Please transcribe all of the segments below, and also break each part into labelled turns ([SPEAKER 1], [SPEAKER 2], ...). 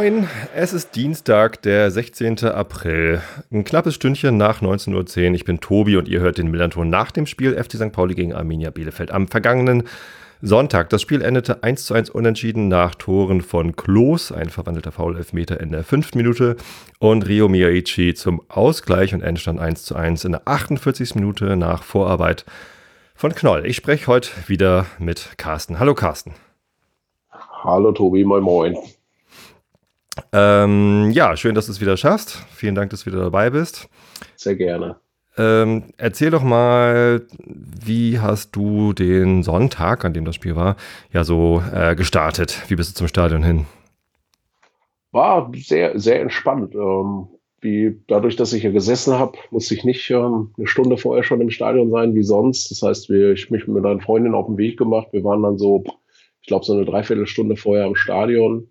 [SPEAKER 1] Moin, es ist Dienstag, der 16. April. Ein knappes Stündchen nach 19.10 Uhr. Ich bin Tobi und ihr hört den Millanton nach dem Spiel FC St. Pauli gegen Arminia Bielefeld am vergangenen Sonntag. Das Spiel endete 1 zu 1 unentschieden nach Toren von Klos, ein verwandelter Foul-Elfmeter in der fünften Minute und Rio Miyaichi zum Ausgleich und Endstand 1 zu 1 in der 48. Minute nach Vorarbeit von Knoll. Ich spreche heute wieder mit Carsten. Hallo Carsten.
[SPEAKER 2] Hallo Tobi, moin moin.
[SPEAKER 1] Ähm, ja, schön, dass du es wieder schaffst. Vielen Dank, dass du wieder dabei bist.
[SPEAKER 2] Sehr gerne.
[SPEAKER 1] Ähm, erzähl doch mal, wie hast du den Sonntag, an dem das Spiel war, ja so äh, gestartet? Wie bist du zum Stadion hin?
[SPEAKER 2] War sehr, sehr entspannt. Ähm, wie, dadurch, dass ich ja gesessen habe, musste ich nicht ähm, eine Stunde vorher schon im Stadion sein wie sonst. Das heißt, wir, ich mich mit meiner Freundin auf den Weg gemacht. Wir waren dann so, ich glaube, so eine Dreiviertelstunde vorher im Stadion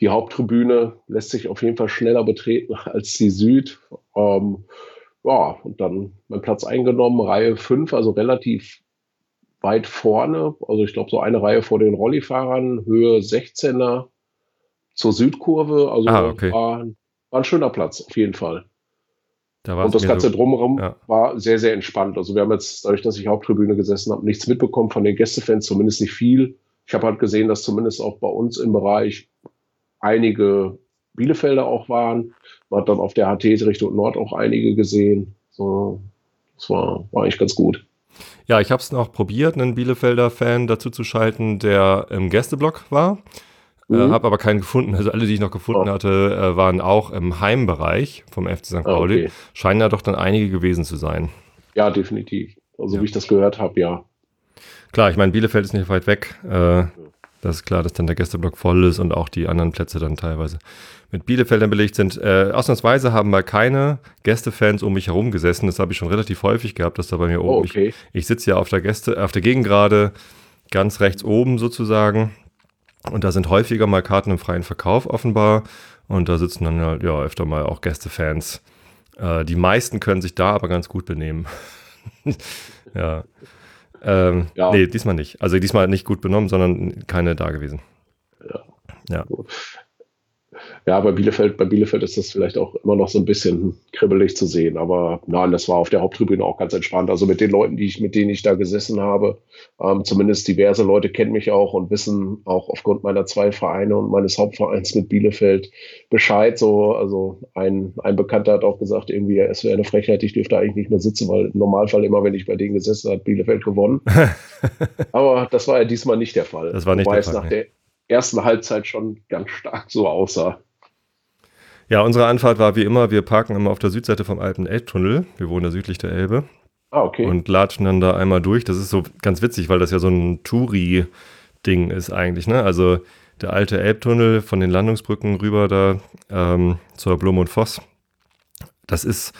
[SPEAKER 2] die Haupttribüne lässt sich auf jeden Fall schneller betreten als die Süd. Ähm, ja, und dann mein Platz eingenommen, Reihe 5, also relativ weit vorne. Also ich glaube, so eine Reihe vor den Rollifahrern, Höhe 16er zur Südkurve. Also
[SPEAKER 1] ah, okay.
[SPEAKER 2] war, war, ein schöner Platz, auf jeden Fall.
[SPEAKER 1] Da
[SPEAKER 2] und das Ganze so, drumherum ja. war sehr, sehr entspannt. Also wir haben jetzt, dadurch, dass ich Haupttribüne gesessen habe, nichts mitbekommen von den Gästefans, zumindest nicht viel. Ich habe halt gesehen, dass zumindest auch bei uns im Bereich einige Bielefelder auch waren. Man hat dann auf der HT Richtung Nord auch einige gesehen. So, das war, war eigentlich ganz gut.
[SPEAKER 1] Ja, ich habe es noch probiert, einen Bielefelder Fan dazu zu schalten, der im Gästeblock war. Äh, mhm. Äh, habe aber keinen gefunden. Also alle, die ich noch gefunden oh. hatte, äh, waren auch im Heimbereich vom FC St. Pauli. Okay. Scheinen ja doch dann einige gewesen zu sein.
[SPEAKER 2] Ja, definitiv. Also ja. wie ich das gehört habe, ja.
[SPEAKER 1] Klar, ich meine, Bielefeld ist nicht weit weg. Äh, das ist klar, dass dann der Gästeblock voll ist und auch die anderen Plätze dann teilweise mit Bielefeldern belegt sind. Äh, ausnahmsweise haben mal keine Gästefans um mich herum gesessen. Das habe ich schon relativ häufig gehabt, dass da bei mir oben. Oh, okay. Ich, ich sitze ja auf der Gäste, auf der Gegengrade ganz rechts oben sozusagen. Und da sind häufiger mal Karten im freien Verkauf offenbar. Und da sitzen dann halt, ja öfter mal auch Gästefans. Äh, die meisten können sich da aber ganz gut benehmen. ja. Ähm, ja. Nee, diesmal nicht. Also diesmal nicht gut benommen, sondern keine da gewesen.
[SPEAKER 2] Ja. ja. Ja, bei Bielefeld, bei Bielefeld ist das vielleicht auch immer noch so ein bisschen kribbelig zu sehen. Aber nein, das war auf der Haupttribüne auch ganz entspannt. Also mit den Leuten, die ich, mit denen ich da gesessen habe, ähm, zumindest diverse Leute kennen mich auch und wissen auch aufgrund meiner zwei Vereine und meines Hauptvereins mit Bielefeld Bescheid. So, also ein, ein Bekannter hat auch gesagt, irgendwie, es wäre eine Frechheit, ich dürfte eigentlich nicht mehr sitzen, weil im Normalfall immer, wenn ich bei denen gesessen habe, Bielefeld gewonnen. Aber das war ja diesmal nicht der Fall.
[SPEAKER 1] Das war nicht Wobei der
[SPEAKER 2] Fall. Nach der ersten Halbzeit schon ganz stark so aussah.
[SPEAKER 1] Ja, unsere Anfahrt war wie immer, wir parken immer auf der Südseite vom alten Elbtunnel. Wir wohnen da südlich der Elbe.
[SPEAKER 2] Ah, okay.
[SPEAKER 1] Und latschen dann da einmal durch. Das ist so ganz witzig, weil das ja so ein Touri-Ding ist eigentlich, ne? Also der alte Elbtunnel von den Landungsbrücken rüber da ähm, zur Blum und Voss. Das ist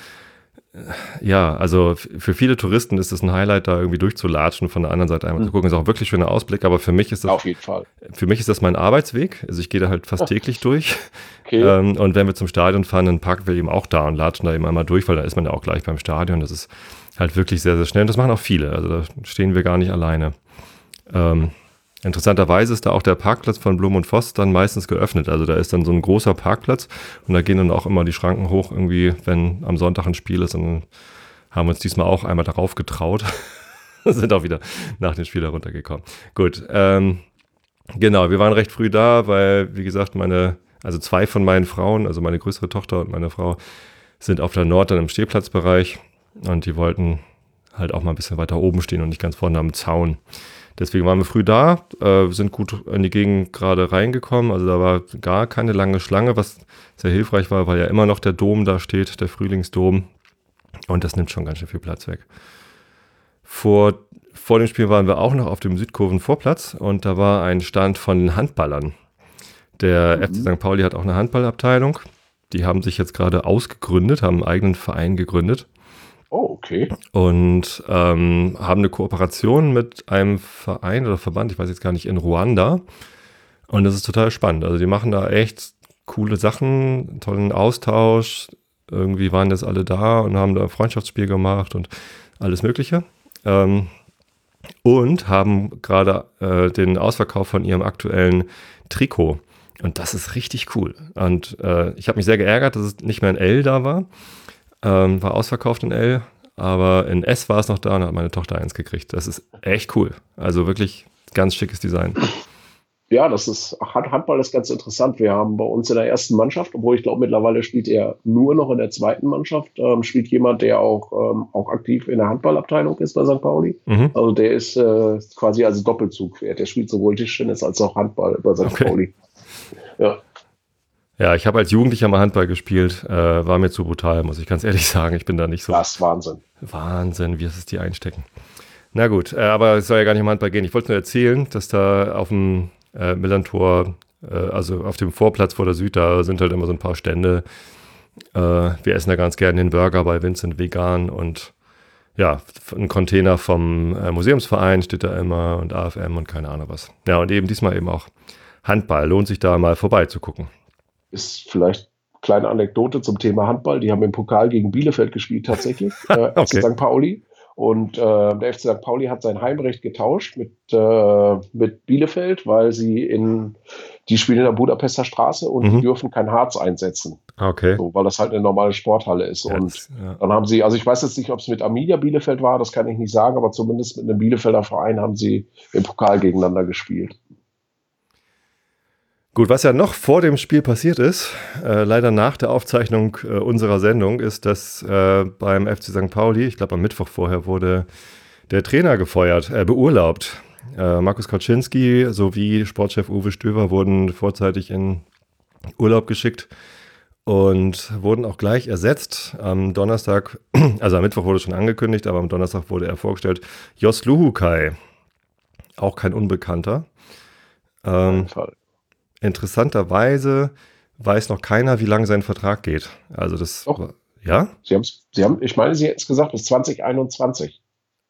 [SPEAKER 1] ja, also für viele Touristen ist es ein Highlight, da irgendwie durchzulatschen, von der anderen Seite einmal mhm. zu gucken. Ist auch wirklich schöner Ausblick, aber für mich ist das.
[SPEAKER 2] Auf jeden Fall.
[SPEAKER 1] Für mich ist das mein Arbeitsweg. Also ich gehe da halt fast täglich durch. Okay. Ähm, und wenn wir zum Stadion fahren, dann parken wir eben auch da und latschen da eben einmal durch, weil da ist man ja auch gleich beim Stadion. Das ist halt wirklich sehr, sehr schnell. Und das machen auch viele. Also da stehen wir gar nicht alleine. Ähm, Interessanterweise ist da auch der Parkplatz von Blum und Voss dann meistens geöffnet. Also da ist dann so ein großer Parkplatz und da gehen dann auch immer die Schranken hoch, irgendwie, wenn am Sonntag ein Spiel ist. Und haben wir uns diesmal auch einmal darauf getraut. sind auch wieder nach dem Spiel heruntergekommen. Gut, ähm, genau, wir waren recht früh da, weil, wie gesagt, meine, also zwei von meinen Frauen, also meine größere Tochter und meine Frau, sind auf der Nord dann im Stehplatzbereich und die wollten halt auch mal ein bisschen weiter oben stehen und nicht ganz vorne am Zaun. Deswegen waren wir früh da, äh, sind gut in die Gegend gerade reingekommen. Also da war gar keine lange Schlange, was sehr hilfreich war, weil ja immer noch der Dom da steht, der Frühlingsdom. Und das nimmt schon ganz schön viel Platz weg. Vor, vor dem Spiel waren wir auch noch auf dem Südkurvenvorplatz und da war ein Stand von den Handballern. Der mhm. FC St. Pauli hat auch eine Handballabteilung. Die haben sich jetzt gerade ausgegründet, haben einen eigenen Verein gegründet.
[SPEAKER 2] Oh, okay.
[SPEAKER 1] Und ähm, haben eine Kooperation mit einem Verein oder Verband, ich weiß jetzt gar nicht, in Ruanda. Und das ist total spannend. Also die machen da echt coole Sachen, tollen Austausch, irgendwie waren jetzt alle da und haben da ein Freundschaftsspiel gemacht und alles Mögliche. Ähm, und haben gerade äh, den Ausverkauf von ihrem aktuellen Trikot. Und das ist richtig cool. Und äh, ich habe mich sehr geärgert, dass es nicht mehr in L da war. Ähm, war ausverkauft in L, aber in S war es noch da und hat meine Tochter eins gekriegt. Das ist echt cool. Also wirklich ganz schickes Design.
[SPEAKER 2] Ja, das ist, Handball ist ganz interessant. Wir haben bei uns in der ersten Mannschaft, obwohl ich glaube, mittlerweile spielt er nur noch in der zweiten Mannschaft, ähm, spielt jemand, der auch, ähm, auch aktiv in der Handballabteilung ist bei St. Pauli. Mhm. Also der ist äh, quasi als Doppelzug. Der spielt sowohl Tischtennis als auch Handball bei St. Okay. Pauli.
[SPEAKER 1] Ja. Ja, ich habe als Jugendlicher mal Handball gespielt, äh, war mir zu brutal, muss ich ganz ehrlich sagen. Ich bin da nicht so.
[SPEAKER 2] Das ist Wahnsinn.
[SPEAKER 1] Wahnsinn, wie ist es die einstecken. Na gut, äh, aber es soll ja gar nicht um Handball gehen. Ich wollte nur erzählen, dass da auf dem äh, Millantor, äh, also auf dem Vorplatz vor der Süd, da sind halt immer so ein paar Stände. Äh, wir essen da ganz gerne den Burger bei Vincent Vegan und ja, ein Container vom äh, Museumsverein steht da immer und AFM und keine Ahnung was. Ja, und eben diesmal eben auch Handball. Lohnt sich da mal vorbeizugucken.
[SPEAKER 2] Ist vielleicht kleine Anekdote zum Thema Handball. Die haben im Pokal gegen Bielefeld gespielt tatsächlich. äh, okay. St. Pauli. Und äh, der FC St. Pauli hat sein Heimrecht getauscht mit, äh, mit Bielefeld, weil sie in, die spielen in der Budapester Straße und mhm. die dürfen kein Harz einsetzen.
[SPEAKER 1] Okay.
[SPEAKER 2] So, weil das halt eine normale Sporthalle ist. Ja, und das, ja. dann haben sie, also ich weiß jetzt nicht, ob es mit Arminia Bielefeld war, das kann ich nicht sagen, aber zumindest mit einem Bielefelder Verein haben sie im Pokal gegeneinander gespielt.
[SPEAKER 1] Gut, was ja noch vor dem Spiel passiert ist, äh, leider nach der Aufzeichnung äh, unserer Sendung, ist, dass äh, beim FC St. Pauli, ich glaube am Mittwoch vorher, wurde der Trainer gefeuert, äh, beurlaubt. Äh, Markus Kaczynski sowie Sportchef Uwe Stöver wurden vorzeitig in Urlaub geschickt und wurden auch gleich ersetzt. Am Donnerstag, also am Mittwoch wurde schon angekündigt, aber am Donnerstag wurde er vorgestellt, Jos Luhukai, auch kein Unbekannter. Ähm, Fall interessanterweise weiß noch keiner, wie lange sein Vertrag geht. Also das,
[SPEAKER 2] Doch. ja? Sie, Sie haben, ich meine, Sie hätten es gesagt, bis 2021.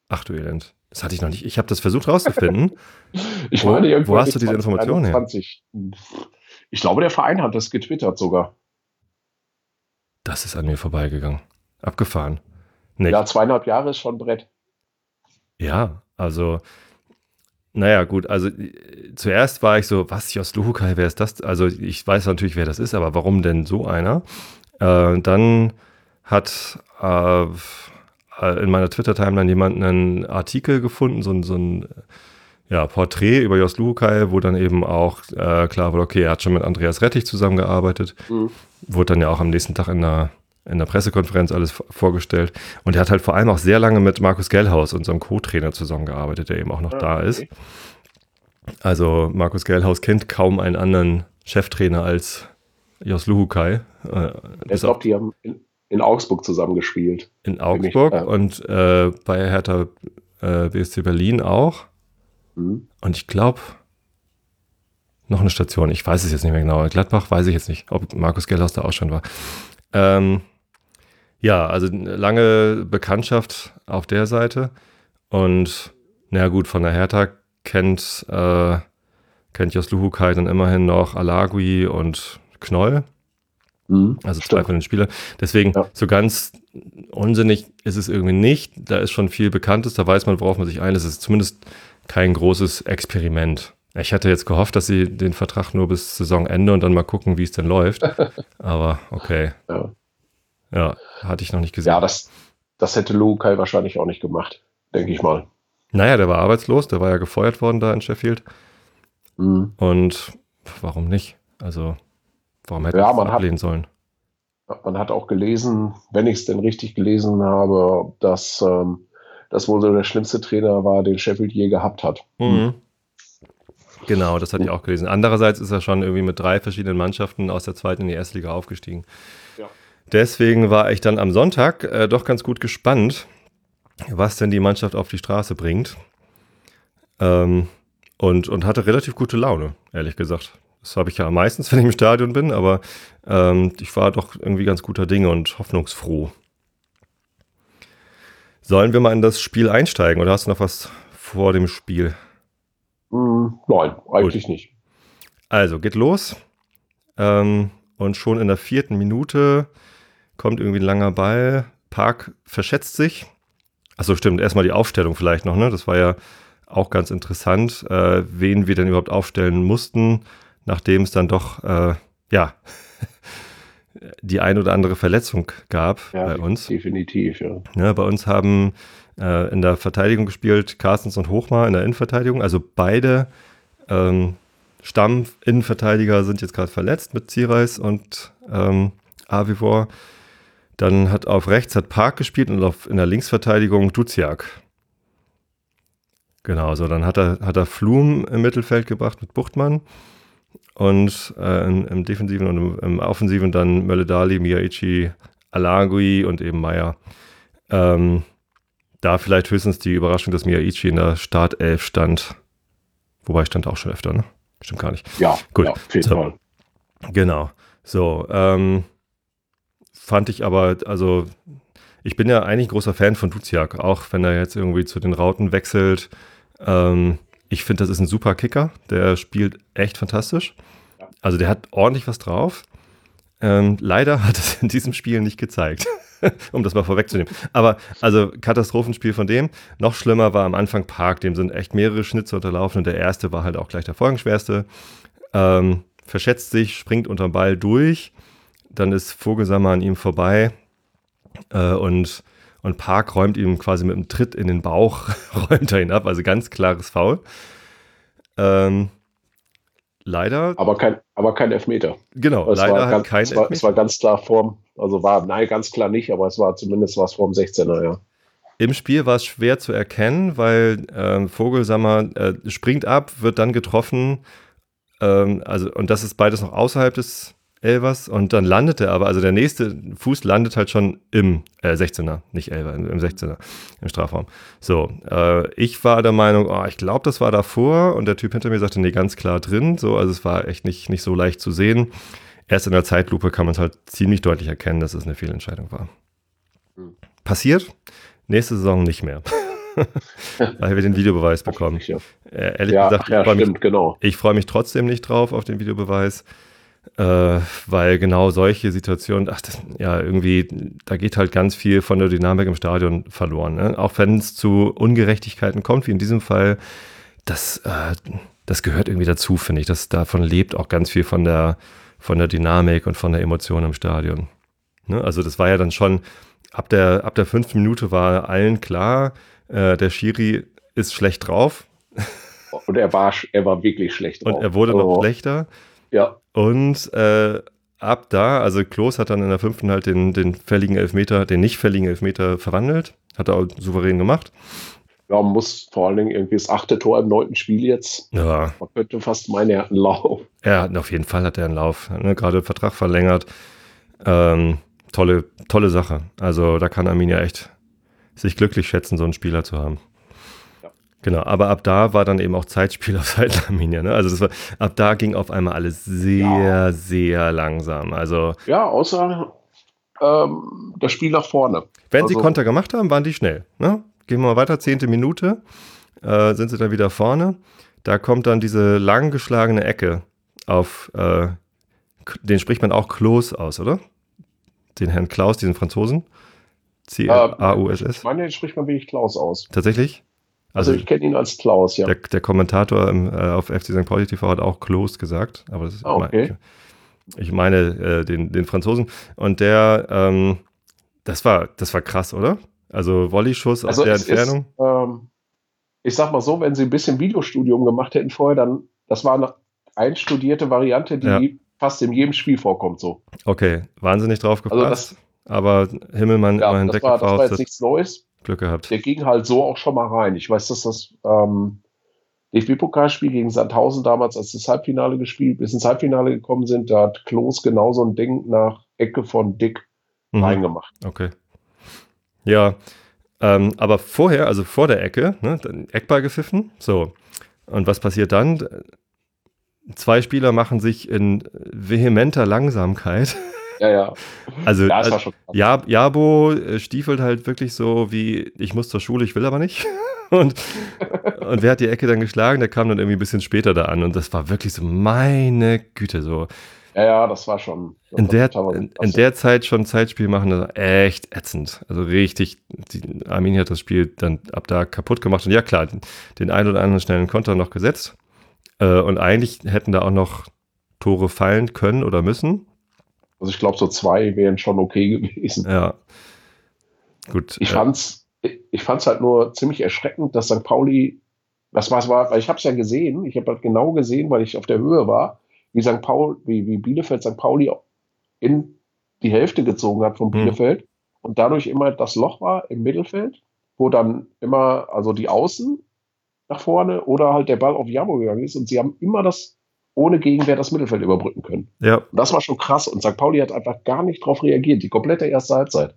[SPEAKER 1] Ach du Elend. Das hatte ich noch nicht. Ich habe das versucht rauszufinden.
[SPEAKER 2] ich wo, meine,
[SPEAKER 1] wo hast du diese Information her?
[SPEAKER 2] Ich glaube, der Verein hat das getwittert sogar.
[SPEAKER 1] Das ist an mir vorbeigegangen. Abgefahren.
[SPEAKER 2] Nicht. Ja, zweieinhalb Jahre ist schon Brett.
[SPEAKER 1] Ja, also naja, gut, also äh, zuerst war ich so, was, Jos Luhukai, wer ist das? Also ich weiß natürlich, wer das ist, aber warum denn so einer? Äh, dann hat äh, äh in meiner Twitter-Timeline jemand einen Artikel gefunden, so, so ein ja, Porträt über Jos Luhukai, wo dann eben auch äh, klar wurde, okay, er hat schon mit Andreas Rettich zusammengearbeitet. Mhm. Wurde dann ja auch am nächsten Tag in der in der Pressekonferenz alles vorgestellt. Und er hat halt vor allem auch sehr lange mit Markus Gellhaus, unserem Co-Trainer, zusammengearbeitet, der eben auch noch ja, da ist. Also Markus Gellhaus kennt kaum einen anderen Cheftrainer als Jos Luhukai.
[SPEAKER 2] Äh, ich glaube, die haben in, in, Augsburg zusammengespielt.
[SPEAKER 1] In Augsburg ich, äh, und äh, bei Hertha äh, BSC Berlin auch. Mhm. Und ich glaube, noch eine Station, ich weiß es jetzt nicht mehr genau. Gladbach weiß ich jetzt nicht, ob Markus Gellhaus da auch schon war. Ähm, ja, also lange Bekanntschaft auf der Seite. Und na gut, von der Hertha kennt, äh, kennt Jos Luhukai dann immerhin noch Alagui und Knoll. Mhm, also zwei von den Spielern. Deswegen, ja. so ganz unsinnig ist es irgendwie nicht. Da ist schon viel Bekanntes, da weiß man, worauf man sich einlässt. Es ist zumindest kein großes Experiment. Ich hatte jetzt gehofft, dass sie den Vertrag nur bis Saisonende und dann mal gucken, wie es denn läuft. Aber okay. Ja. Ja, hatte ich noch nicht gesehen.
[SPEAKER 2] Ja, das, das hätte Lukai wahrscheinlich auch nicht gemacht, denke ich mal.
[SPEAKER 1] Naja, der war arbeitslos, der war ja gefeuert worden da in Sheffield. Mhm. Und warum nicht? Also, warum hätte ja, man ablehnen hat, sollen?
[SPEAKER 2] Man hat auch gelesen, wenn ich es denn richtig gelesen habe, dass ähm, das wohl so der schlimmste Trainer war, den Sheffield je gehabt hat. Mhm.
[SPEAKER 1] Genau, das hatte ich auch gelesen. Andererseits ist er schon irgendwie mit drei verschiedenen Mannschaften aus der zweiten in die erste Liga aufgestiegen. Deswegen war ich dann am Sonntag äh, doch ganz gut gespannt, was denn die Mannschaft auf die Straße bringt. Ähm, und, und hatte relativ gute Laune, ehrlich gesagt. Das habe ich ja meistens, wenn ich im Stadion bin, aber ähm, ich war doch irgendwie ganz guter Dinge und hoffnungsfroh. Sollen wir mal in das Spiel einsteigen oder hast du noch was vor dem Spiel?
[SPEAKER 2] Mm, nein, eigentlich Gut. nicht.
[SPEAKER 1] Also, geht los. Ähm, und schon in der vierten Minute kommt irgendwie ein langer Ball, Park verschätzt sich. Achso, stimmt, erstmal die Aufstellung vielleicht noch, ne? Das war ja auch ganz interessant, äh, wen wir denn überhaupt aufstellen mussten, nachdem es dann doch, äh, ja, die ein oder andere Verletzung gab ja, bei uns.
[SPEAKER 2] Definitiv, ja.
[SPEAKER 1] ja bei uns haben äh, in der Verteidigung gespielt Carstens und Hochmar in der Innenverteidigung, also beide ähm, Stamm-Innenverteidiger sind jetzt gerade verletzt mit Zireis und ähm, Avivor. Dann hat auf rechts hat Park gespielt und auf, in der Linksverteidigung Duziak. Genau, so dann hat er, hat er Flum im Mittelfeld gebracht mit Buchtmann und äh, im, im, Defensiven und im, im Offensiven dann Mölle-Dali, Miyaichi, Alagui und eben Meier. Ähm, da vielleicht höchstens die Überraschung, dass Miyaichi in der Startelf stand. Wobei stand auch schon öfter, ne? Stimmt gar nicht.
[SPEAKER 2] Ja, gut. Ja, auf jeden
[SPEAKER 1] so, Fall. Genau. So, ähm, fand ich aber, also ich bin ja eigentlich ein großer Fan von Duziak, auch wenn er jetzt irgendwie zu den Rauten wechselt. Ähm, ich finde, das ist ein super Kicker. Der spielt echt fantastisch. Also der hat ordentlich was drauf. Ähm, leider hat es in diesem Spiel nicht gezeigt, um das mal vorwegzunehmen. Aber also Katastrophenspiel von dem. Noch schlimmer war am Anfang Park, dem sind echt mehrere Schnitze unterlaufen und der erste war halt auch gleich der folgenschwerste. Ähm, verschätzt sich, springt unterm Ball durch, dann ist Vogelsammer an ihm vorbei äh, und, und Park räumt ihm quasi mit einem Tritt in den Bauch, räumt er ihn ab, also ganz klares Foul. Ähm, leider.
[SPEAKER 2] Aber kein, aber kein Elfmeter.
[SPEAKER 1] Genau,
[SPEAKER 2] es leider ganz, kein es war, Elfmeter. Es war ganz klar vorm, also war, nein, ganz klar nicht, aber es war zumindest was vorm 16er, ja.
[SPEAKER 1] Im Spiel war es schwer zu erkennen, weil ähm, Vogelsammer äh, springt ab, wird dann getroffen. Ähm, also, und das ist beides noch außerhalb des Elvers und dann landet er aber, also der nächste Fuß landet halt schon im äh, 16er, nicht Elver, im 16er, im Strafraum. So, äh, ich war der Meinung, oh, ich glaube, das war davor und der Typ hinter mir sagte, nee, ganz klar drin, so, also es war echt nicht, nicht so leicht zu sehen. Erst in der Zeitlupe kann man es halt ziemlich deutlich erkennen, dass es eine Fehlentscheidung war. Hm. Passiert, nächste Saison nicht mehr. weil wir den Videobeweis bekommen.
[SPEAKER 2] Ja. Äh, ehrlich ja, gesagt, ich freue mich,
[SPEAKER 1] genau. freu mich trotzdem nicht drauf auf den Videobeweis. Äh, weil genau solche Situationen, ach, das, ja, irgendwie, da geht halt ganz viel von der Dynamik im Stadion verloren. Ne? Auch wenn es zu Ungerechtigkeiten kommt, wie in diesem Fall, das, äh, das gehört irgendwie dazu, finde ich. Das, davon lebt auch ganz viel von der, von der Dynamik und von der Emotion im Stadion. Ne? Also, das war ja dann schon, ab der, ab der fünften Minute war allen klar, äh, der Schiri ist schlecht drauf.
[SPEAKER 2] Und er war, er war wirklich schlecht
[SPEAKER 1] drauf. Und er wurde oh. noch schlechter.
[SPEAKER 2] Ja.
[SPEAKER 1] Und äh, ab da, also Klos hat dann in der fünften halt den, den fälligen Elfmeter, den nicht fälligen Elfmeter verwandelt. Hat er auch souverän gemacht.
[SPEAKER 2] Ja, man muss vor allen Dingen irgendwie das achte Tor im neunten Spiel jetzt.
[SPEAKER 1] Ja.
[SPEAKER 2] Man könnte fast meinen, er hat einen Lauf.
[SPEAKER 1] Er hat, auf jeden Fall hat er einen Lauf. Ne? Gerade Vertrag verlängert. Ähm, tolle, tolle Sache. Also da kann Arminia echt sich glücklich schätzen, so einen Spieler zu haben. Genau, aber ab da war dann eben auch Zeitspiel auf Seiten Arminia. Ne? Also war, ab da ging auf einmal alles sehr, ja. sehr langsam. Also
[SPEAKER 2] ja, außer ähm, das Spiel nach vorne.
[SPEAKER 1] Wenn also, sie Konter gemacht haben, waren die schnell. Ne? Gehen wir mal weiter, zehnte Minute, äh, sind sie dann wieder vorne. Da kommt dann diese lang geschlagene Ecke auf, äh, den spricht man auch Klaus aus, oder? Den Herrn Klaus, diesen Franzosen. C-A-U-S-S.
[SPEAKER 2] Ich meine, den spricht man wirklich Klaus aus.
[SPEAKER 1] Tatsächlich?
[SPEAKER 2] Also, also ich kenne ihn als Klaus, ja.
[SPEAKER 1] Der, der Kommentator im, äh, auf FC St. Pauli TV hat auch Klaus gesagt, aber das ist
[SPEAKER 2] ah, okay.
[SPEAKER 1] ich, ich meine äh, den, den Franzosen. Und der, ähm, das war, das war krass, oder? Also Volley-Schuss
[SPEAKER 2] also
[SPEAKER 1] aus der Entfernung.
[SPEAKER 2] Ist, ähm, ich sag mal so, wenn sie ein bisschen Videostudium gemacht hätten vorher, dann, das war eine einstudierte Variante, die ja. fast in jedem Spiel vorkommt, so.
[SPEAKER 1] Okay, wahnsinnig drauf also gepasst. Also aber Himmelmann
[SPEAKER 2] ja, immerhin das war, das war jetzt nichts Neues.
[SPEAKER 1] Glück gehabt.
[SPEAKER 2] Der ging halt so auch schon mal rein. Ich weiß, dass das ähm, DFB-Pokalspiel gegen Sandhausen damals, als das Halbfinale gespielt, bis ins Halbfinale gekommen sind, da hat Klos genau so ein Ding nach Ecke von Dick mhm. reingemacht.
[SPEAKER 1] Okay. Ja, ähm, aber vorher, also vor der Ecke, ne, Eckball gepfiffen. So. Und was passiert dann? Zwei Spieler machen sich in vehementer Langsamkeit
[SPEAKER 2] Ja, ja.
[SPEAKER 1] Also, ja, also ja, Jabo äh, stiefelt halt wirklich so wie, ich muss zur Schule, ich will aber nicht. Und, und wer hat die Ecke dann geschlagen? Der kam dann irgendwie ein bisschen später da an. Und das war wirklich so, meine Güte, so.
[SPEAKER 2] Ja, ja, das war schon. Das
[SPEAKER 1] in, der, in, in, der Zeit schon Zeitspiel machen, das war echt ätzend. Also richtig, die, Arminia hat das Spiel dann ab da kaputt gemacht. Und ja, klar, den einen oder anderen schnellen Konter noch gesetzt. Äh, und eigentlich hätten da auch noch Tore fallen können oder müssen.
[SPEAKER 2] Also ich glaube, so zwei wären schon okay gewesen.
[SPEAKER 1] Ja. Gut.
[SPEAKER 2] Ich äh, fand's, ich fand's halt nur ziemlich erschreckend, dass St. Pauli, das war, war weil ich habe es ja gesehen, ich habe halt genau gesehen, weil ich auf der Höhe war, wie St. Paul, wie, wie Bielefeld St. Pauli in die Hälfte gezogen hat von hm. Bielefeld mhm. und dadurch immer das Loch war im Mittelfeld, wo dann immer, also die Außen nach vorne oder halt der Ball auf Jamo gegangen ist und sie haben immer das ohne Gegenwehr das Mittelfeld überbrücken können.
[SPEAKER 1] Ja.
[SPEAKER 2] Und das war schon krass und St. Pauli hat einfach gar nicht darauf reagiert, die komplette erste Halbzeit.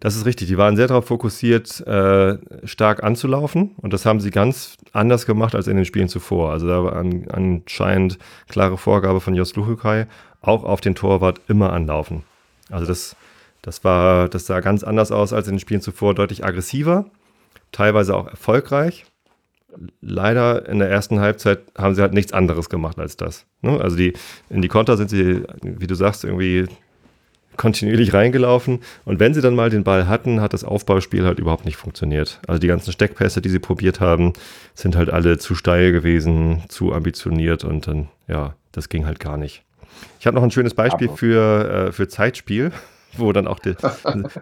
[SPEAKER 1] Das ist richtig. Die waren sehr darauf fokussiert, äh, stark anzulaufen. Und das haben sie ganz anders gemacht als in den Spielen zuvor. Also da war an, anscheinend klare Vorgabe von Jos Luchukai, auch auf den Torwart immer anlaufen. Also das, das war, das sah ganz anders aus als in den Spielen zuvor, deutlich aggressiver, teilweise auch erfolgreich. Leider in der ersten Halbzeit haben sie halt nichts anderes gemacht als das. Ne? Also die, in die Konter sind sie, wie du sagst, irgendwie kontinuierlich reingelaufen. Und wenn sie dann mal den Ball hatten, hat das Aufbauspiel halt überhaupt nicht funktioniert. Also die ganzen Steckpässe, die sie probiert haben, sind halt alle zu steil gewesen, zu ambitioniert und dann, ja, das ging halt gar nicht. Ich habe noch ein schönes Beispiel für, äh, für Zeitspiel, wo dann auch die,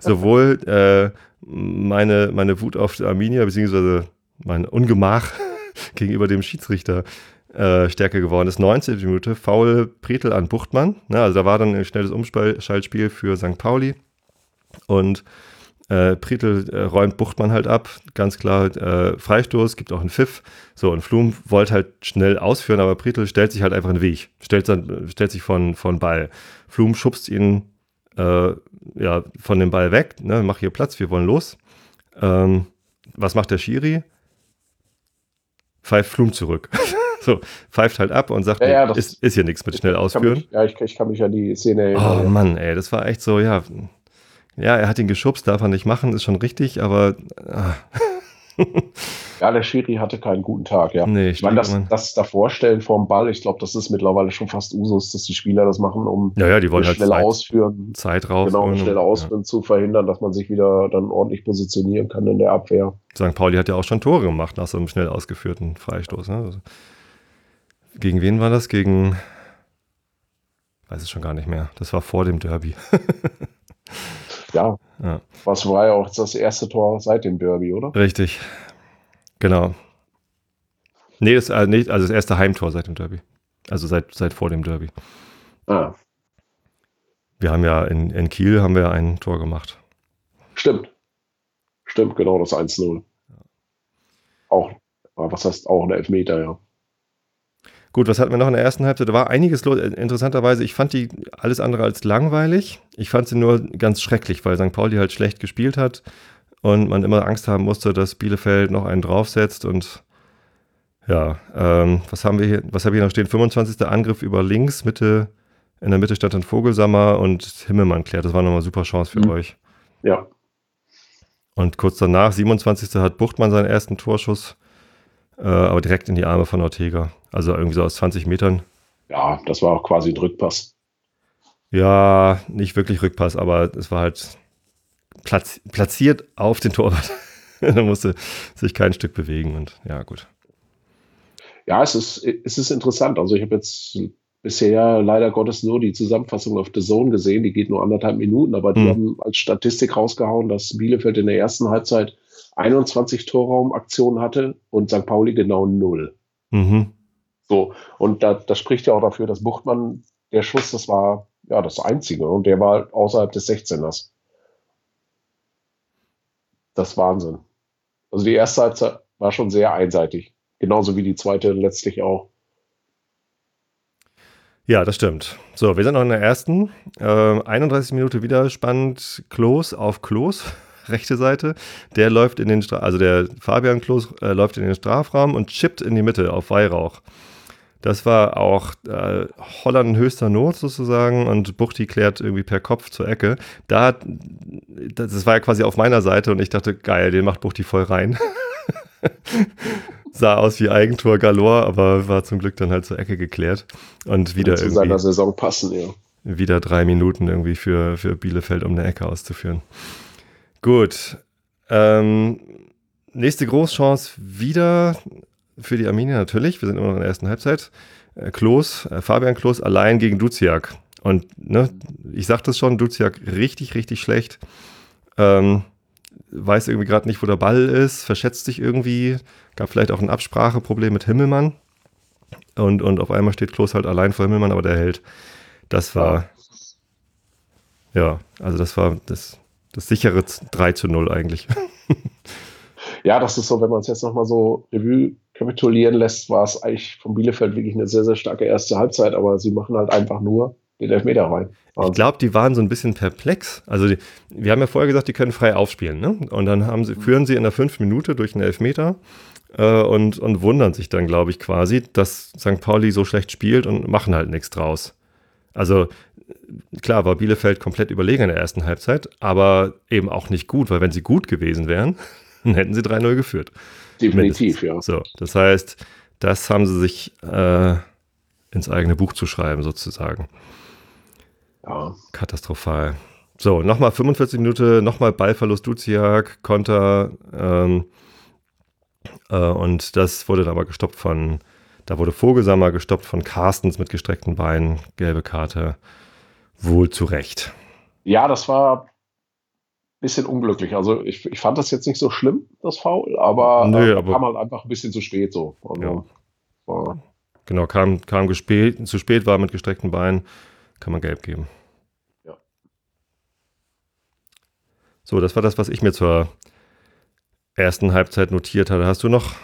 [SPEAKER 1] sowohl äh, meine, meine Wut auf Arminia, beziehungsweise mein Ungemach gegenüber dem Schiedsrichter äh, stärker geworden ist. 19. Minute, faul Pretel an Buchtmann. Ne, also da war dann ein schnelles Umschaltspiel für St. Pauli. Und äh, Pretel äh, räumt Buchtmann halt ab. Ganz klar äh, Freistoß, gibt auch einen Pfiff. So, und Flum wollte halt schnell ausführen, aber Pretel stellt sich halt einfach in den Weg. Stellt, stellt sich von, von Ball. Flum schubst ihn äh, ja, von dem Ball weg. Ne, mach hier Platz, wir wollen los. Ähm, was macht der Schiri? Pfeift Flum zurück. So, pfeift halt ab und sagt,
[SPEAKER 2] ja, ja,
[SPEAKER 1] ist, ist hier nichts mit schnell ausführen.
[SPEAKER 2] Mich, ja, ich, ich, kann mich an die Szene
[SPEAKER 1] erinnern. Oh Mann, ey, das war echt so, ja. Ja, er hat ihn geschubst, darf er nicht machen, ist schon richtig, aber. Ah.
[SPEAKER 2] ja, der Schiri hatte keinen guten Tag, ja.
[SPEAKER 1] Nee,
[SPEAKER 2] ich meine, das, das davor stellen vorm Ball, ich glaube, das ist mittlerweile schon fast Usus, dass die Spieler das machen, um
[SPEAKER 1] ja, ja, die wollen halt
[SPEAKER 2] schnell Zeit, ausführen.
[SPEAKER 1] Zeit raus.
[SPEAKER 2] Genau, schnell ausführen ja. zu verhindern, dass man sich wieder dann ordentlich positionieren kann in der Abwehr.
[SPEAKER 1] St. Pauli hat ja auch schon Tore gemacht nach so einem schnell ausgeführten Freistoß. Ne? Also gegen wen war das? Gegen. Weiß es schon gar nicht mehr. Das war vor dem Derby.
[SPEAKER 2] ja. Ja. Was war ja auch das erste Tor seit dem Derby, oder?
[SPEAKER 1] Richtig. Genau. Nee, das, also nicht, also das erste Heimtor seit dem Derby. Also seit, seit vor dem Derby.
[SPEAKER 2] Ah.
[SPEAKER 1] Wir haben ja in, in Kiel haben wir ein Tor gemacht.
[SPEAKER 2] Stimmt. Stimmt, genau, das 1-0. Auch, was heißt auch ein Elfmeter, ja.
[SPEAKER 1] Gut, was hatten wir noch in der ersten Halbzeit? Da war einiges los. Interessanterweise, ich fand die alles andere als langweilig. Ich fand sie nur ganz schrecklich, weil St. Pauli halt schlecht gespielt hat und man immer Angst haben musste, dass Bielefeld noch einen draufsetzt und ja, ähm, was haben wir hier, was habe ich hier noch stehen? 25. Angriff über links, Mitte, in der Mitte stand dann Vogelsammer und Himmelmann klärt. Das war nochmal eine super Chance für mhm. euch.
[SPEAKER 2] Ja.
[SPEAKER 1] Und kurz danach, 27. hat Buchtmann seinen ersten Torschuss äh, aber direkt in die Arme von Ortega. Also irgendwie so aus 20 Metern.
[SPEAKER 2] Ja, das war auch quasi ein Rückpass.
[SPEAKER 1] Ja, nicht wirklich Rückpass, aber es war halt platz platziert auf den Torwart. da musste sich kein Stück bewegen und ja, gut.
[SPEAKER 2] Ja, es ist, es ist interessant. Also ich habe jetzt bisher leider Gottes nur die Zusammenfassung auf The Zone gesehen. Die geht nur anderthalb Minuten, aber die mhm. haben als Statistik rausgehauen, dass Bielefeld in der ersten Halbzeit 21 Torraumaktionen hatte und St. Pauli genau null.
[SPEAKER 1] Mhm.
[SPEAKER 2] So, und da, das spricht ja auch dafür, dass Buchtmann, der Schuss, das war ja das Einzige und der war außerhalb des 16ers. Das ist Wahnsinn. Also die erste Halbzeit war schon sehr einseitig. Genauso wie die zweite letztlich auch.
[SPEAKER 1] Ja, das stimmt. So, wir sind noch in der ersten. Äh, 31 Minuten wieder spannend. Klos auf Klos rechte Seite, der läuft in den, Stra also der Fabian Klos äh, läuft in den Strafraum und chippt in die Mitte auf Weihrauch. Das war auch äh, Holland höchster Not sozusagen und Buchti klärt irgendwie per Kopf zur Ecke. Da, das war ja quasi auf meiner Seite und ich dachte, geil, den macht Buchti voll rein. sah aus wie Eigentor galore, aber war zum Glück dann halt zur Ecke geklärt. Und wieder
[SPEAKER 2] zu seiner Saison passen, ja.
[SPEAKER 1] Wieder drei Minuten irgendwie für, für Bielefeld, um eine Ecke auszuführen. Gut. Ähm, nächste Großchance wieder für die Arminia natürlich. Wir sind immer noch in der ersten Halbzeit. Äh, Klos, äh, Fabian Klos allein gegen Duziak. Und ne, ich sagte es schon, Duziak richtig, richtig schlecht. Ähm, weiß irgendwie gerade nicht, wo der Ball ist, verschätzt sich irgendwie. Gab vielleicht auch ein Abspracheproblem mit Himmelmann. Und, und auf einmal steht Klos halt allein vor Himmelmann, aber der hält. Das war. Ja, also das war das, das sichere 3 zu 0 eigentlich.
[SPEAKER 2] ja, das ist so, wenn man es jetzt nochmal so Revue kapitulieren lässt, war es eigentlich von Bielefeld wirklich eine sehr, sehr starke erste Halbzeit, aber sie machen halt einfach nur den Elfmeter rein.
[SPEAKER 1] Also. Ich glaube, die waren so ein bisschen perplex. Also die, wir haben ja vorher gesagt, die können frei aufspielen. Ne? Und dann haben sie, führen sie in der fünften Minute durch einen Elfmeter äh, und, und wundern sich dann, glaube ich, quasi, dass St. Pauli so schlecht spielt und machen halt nichts draus. Also klar war Bielefeld komplett überlegen in der ersten Halbzeit, aber eben auch nicht gut, weil wenn sie gut gewesen wären, dann hätten sie 3-0 geführt.
[SPEAKER 2] Definitiv, Mindestens.
[SPEAKER 1] ja. So, das heißt, das haben sie sich äh, ins eigene Buch zu schreiben, sozusagen. Ja. Katastrophal. So, nochmal 45 Minuten, nochmal Ballverlust Duziak, Konter. Ähm, äh, und das wurde dann aber gestoppt von, da wurde Vogelsammer gestoppt von Carstens mit gestreckten Beinen, gelbe Karte. Wohl zu Recht.
[SPEAKER 2] Ja, das war ein bisschen unglücklich. Also ich, ich fand das jetzt nicht so schlimm, das Foul, aber,
[SPEAKER 1] Nö,
[SPEAKER 2] äh,
[SPEAKER 1] aber
[SPEAKER 2] kam halt einfach ein bisschen zu spät so. Also,
[SPEAKER 1] ja. Genau, kam, kam gespät, zu spät, war mit gestreckten Beinen, kann man gelb geben.
[SPEAKER 2] Ja.
[SPEAKER 1] So, das war das, was ich mir zur ersten Halbzeit notiert hatte. Hast du noch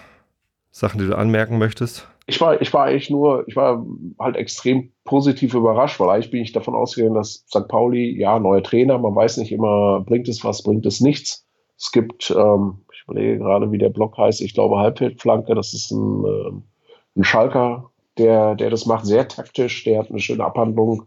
[SPEAKER 1] Sachen, die du anmerken möchtest?
[SPEAKER 2] Ich war, ich war eigentlich nur, ich war halt extrem positiv überrascht, weil eigentlich bin ich davon ausgegangen, dass St. Pauli, ja, neuer Trainer, man weiß nicht immer, bringt es was, bringt es nichts. Es gibt, ähm, ich überlege gerade, wie der Block heißt, ich glaube Halbfeldflanke, das ist ein, ähm, ein Schalker, der, der das macht, sehr taktisch, der hat eine schöne Abhandlung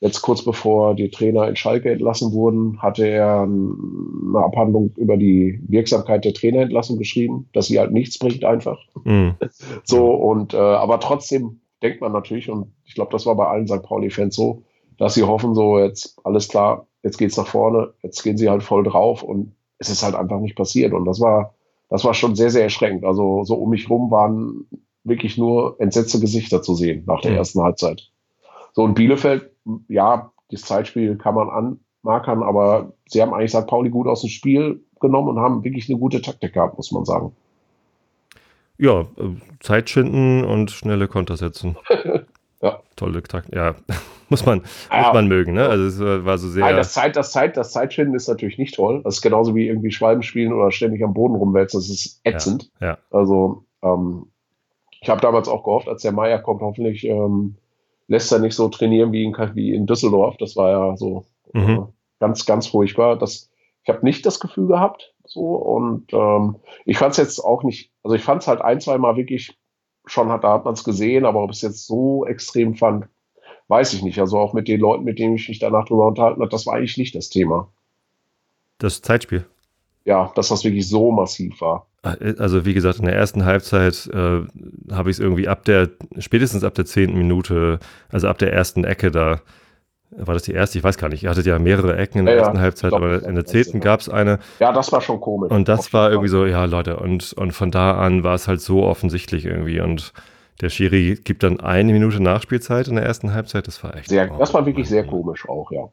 [SPEAKER 2] Jetzt kurz bevor die Trainer in Schalke entlassen wurden, hatte er eine Abhandlung über die Wirksamkeit der Trainerentlassung geschrieben, dass sie halt nichts bringt einfach. Mhm. So und äh, aber trotzdem denkt man natürlich und ich glaube, das war bei allen St. Pauli-Fans so, dass sie hoffen so jetzt alles klar, jetzt geht's nach vorne, jetzt gehen sie halt voll drauf und es ist halt einfach nicht passiert und das war das war schon sehr sehr erschreckend. Also so um mich rum waren wirklich nur entsetzte Gesichter zu sehen nach der mhm. ersten Halbzeit. So und Bielefeld ja, das Zeitspiel kann man anmarkern, aber sie haben eigentlich St. Pauli gut aus dem Spiel genommen und haben wirklich eine gute Taktik gehabt, muss man sagen.
[SPEAKER 1] Ja, äh, Zeit schinden und schnelle Konter setzen. ja. Tolle Taktik. Ja, muss man, ja. muss man mögen, ne? Also es war so sehr.
[SPEAKER 2] Nein, das Zeit, das Zeit, das Zeitschinden ist natürlich nicht toll. Das ist genauso wie irgendwie Schwalben spielen oder ständig am Boden rumwälzen. Das ist ätzend.
[SPEAKER 1] Ja. ja.
[SPEAKER 2] Also, ähm, ich habe damals auch gehofft, als der Meier kommt, hoffentlich ähm, lässt er nicht so trainieren wie in, wie in Düsseldorf. Das war ja so mhm. äh, ganz, ganz furchtbar. Das, ich habe nicht das Gefühl gehabt. So, und ähm, ich fand es jetzt auch nicht, also ich fand es halt ein, zwei Mal wirklich schon, hat, da hat man es gesehen, aber ob es jetzt so extrem fand, weiß ich nicht. Also auch mit den Leuten, mit denen ich mich danach drüber unterhalten habe, das war eigentlich nicht das Thema.
[SPEAKER 1] Das Zeitspiel?
[SPEAKER 2] Ja, dass das wirklich so massiv war.
[SPEAKER 1] Also wie gesagt, in der ersten Halbzeit äh, habe ich es irgendwie ab der, spätestens ab der zehnten Minute, also ab der ersten Ecke da, war das die erste? Ich weiß gar nicht. Ihr hattet ja mehrere Ecken in der ja, ersten Halbzeit, glaub, aber in der zehnten gab es eine.
[SPEAKER 2] Ja, das war schon komisch.
[SPEAKER 1] Und das war irgendwie so, ja Leute, und, und von da an war es halt so offensichtlich irgendwie und der Schiri gibt dann eine Minute Nachspielzeit in der ersten Halbzeit. Das war echt.
[SPEAKER 2] Sehr, oh, das war wirklich sehr komisch auch, ja.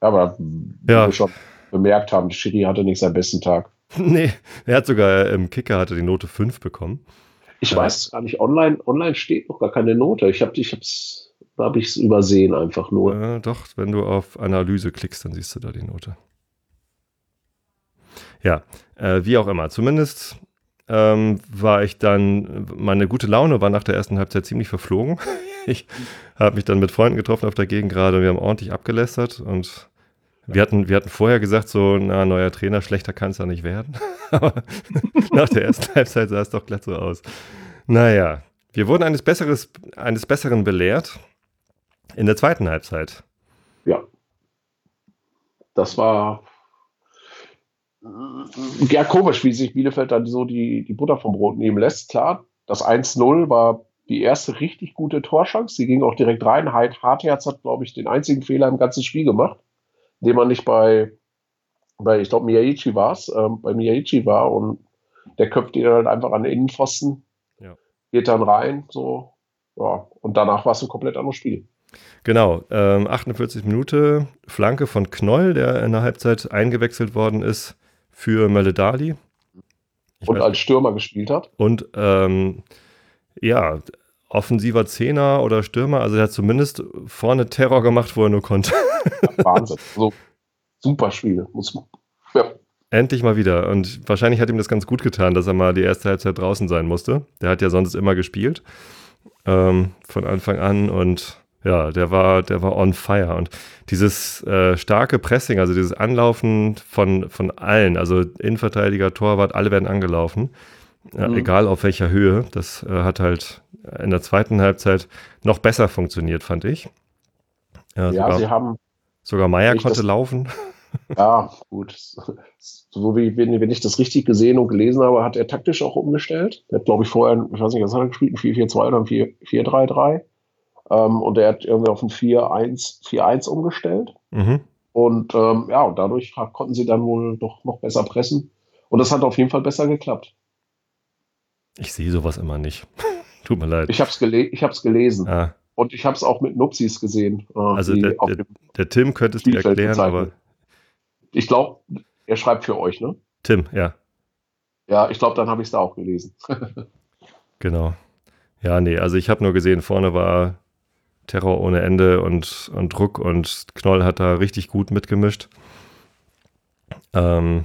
[SPEAKER 2] Aber wie ja. wir schon bemerkt haben, der Schiri hatte nicht seinen besten Tag.
[SPEAKER 1] Nee, er hat sogar im Kicker hatte die Note 5 bekommen.
[SPEAKER 2] Ich ja. weiß gar nicht, online, online steht noch gar keine Note. Ich habe ich hab's, da habe ich es übersehen einfach nur.
[SPEAKER 1] Äh, doch, wenn du auf Analyse klickst, dann siehst du da die Note. Ja, äh, wie auch immer. Zumindest ähm, war ich dann, meine gute Laune war nach der ersten Halbzeit ziemlich verflogen. ich habe mich dann mit Freunden getroffen auf der Gegend gerade und wir haben ordentlich abgelästert und wir hatten, wir hatten vorher gesagt, so, na, neuer Trainer, schlechter kann es ja nicht werden. Aber nach der ersten Halbzeit sah es doch glatt so aus. Naja, wir wurden eines, Besseres, eines Besseren belehrt in der zweiten Halbzeit.
[SPEAKER 2] Ja. Das war ja, komisch, wie sich Bielefeld dann so die, die Butter vom Brot nehmen lässt. Klar, das 1-0 war die erste richtig gute Torschance. Sie ging auch direkt rein. Hartherz hat, glaube ich, den einzigen Fehler im ganzen Spiel gemacht, den man nicht bei, bei ich glaube, Miyaichi war es, ähm, bei Miyaichi war und der köpft ihn halt einfach an den Innenpfosten, ja. geht dann rein, so, ja, und danach war es ein komplett anderes Spiel.
[SPEAKER 1] Genau, ähm, 48 Minuten, Flanke von Knoll, der in der Halbzeit eingewechselt worden ist für Meledali.
[SPEAKER 2] und als Stürmer gespielt hat.
[SPEAKER 1] Und ähm, ja, offensiver Zehner oder Stürmer, also er hat zumindest vorne Terror gemacht, wo er nur konnte.
[SPEAKER 2] Wahnsinn. So, super Spiel. Muss,
[SPEAKER 1] ja. Endlich mal wieder. Und wahrscheinlich hat ihm das ganz gut getan, dass er mal die erste Halbzeit draußen sein musste. Der hat ja sonst immer gespielt. Ähm, von Anfang an und ja, der war, der war on fire. Und dieses äh, starke Pressing, also dieses Anlaufen von, von allen, also Innenverteidiger, Torwart, alle werden angelaufen. Ja, mhm. Egal auf welcher Höhe. Das äh, hat halt in der zweiten Halbzeit noch besser funktioniert, fand ich.
[SPEAKER 2] Ja, ja sogar, sie haben.
[SPEAKER 1] Sogar Meier konnte das, laufen.
[SPEAKER 2] Ja, gut. So wie wenn, wenn, ich das richtig gesehen und gelesen habe, hat er taktisch auch umgestellt. Er hat, glaube ich, vorher, ich weiß nicht, was hat er gespielt, ein 4-4-2 oder ein 4-3-3. Ähm, und er hat irgendwie auf ein 4-1 umgestellt. Mhm. Und ähm, ja, und dadurch konnten sie dann wohl doch noch besser pressen. Und das hat auf jeden Fall besser geklappt.
[SPEAKER 1] Ich sehe sowas immer nicht. Tut mir leid.
[SPEAKER 2] Ich habe es gele gelesen. Ah. Und ich habe es auch mit Nupsis gesehen.
[SPEAKER 1] Äh, also der, der, der, Tim könnte es dir erklären, aber.
[SPEAKER 2] Ich glaube, er schreibt für euch, ne?
[SPEAKER 1] Tim, ja.
[SPEAKER 2] Ja, ich glaube, dann habe ich es da auch gelesen.
[SPEAKER 1] genau. Ja, nee, also ich habe nur gesehen, vorne war Terror ohne Ende und, und Druck und Knoll hat da richtig gut mitgemischt. Ähm,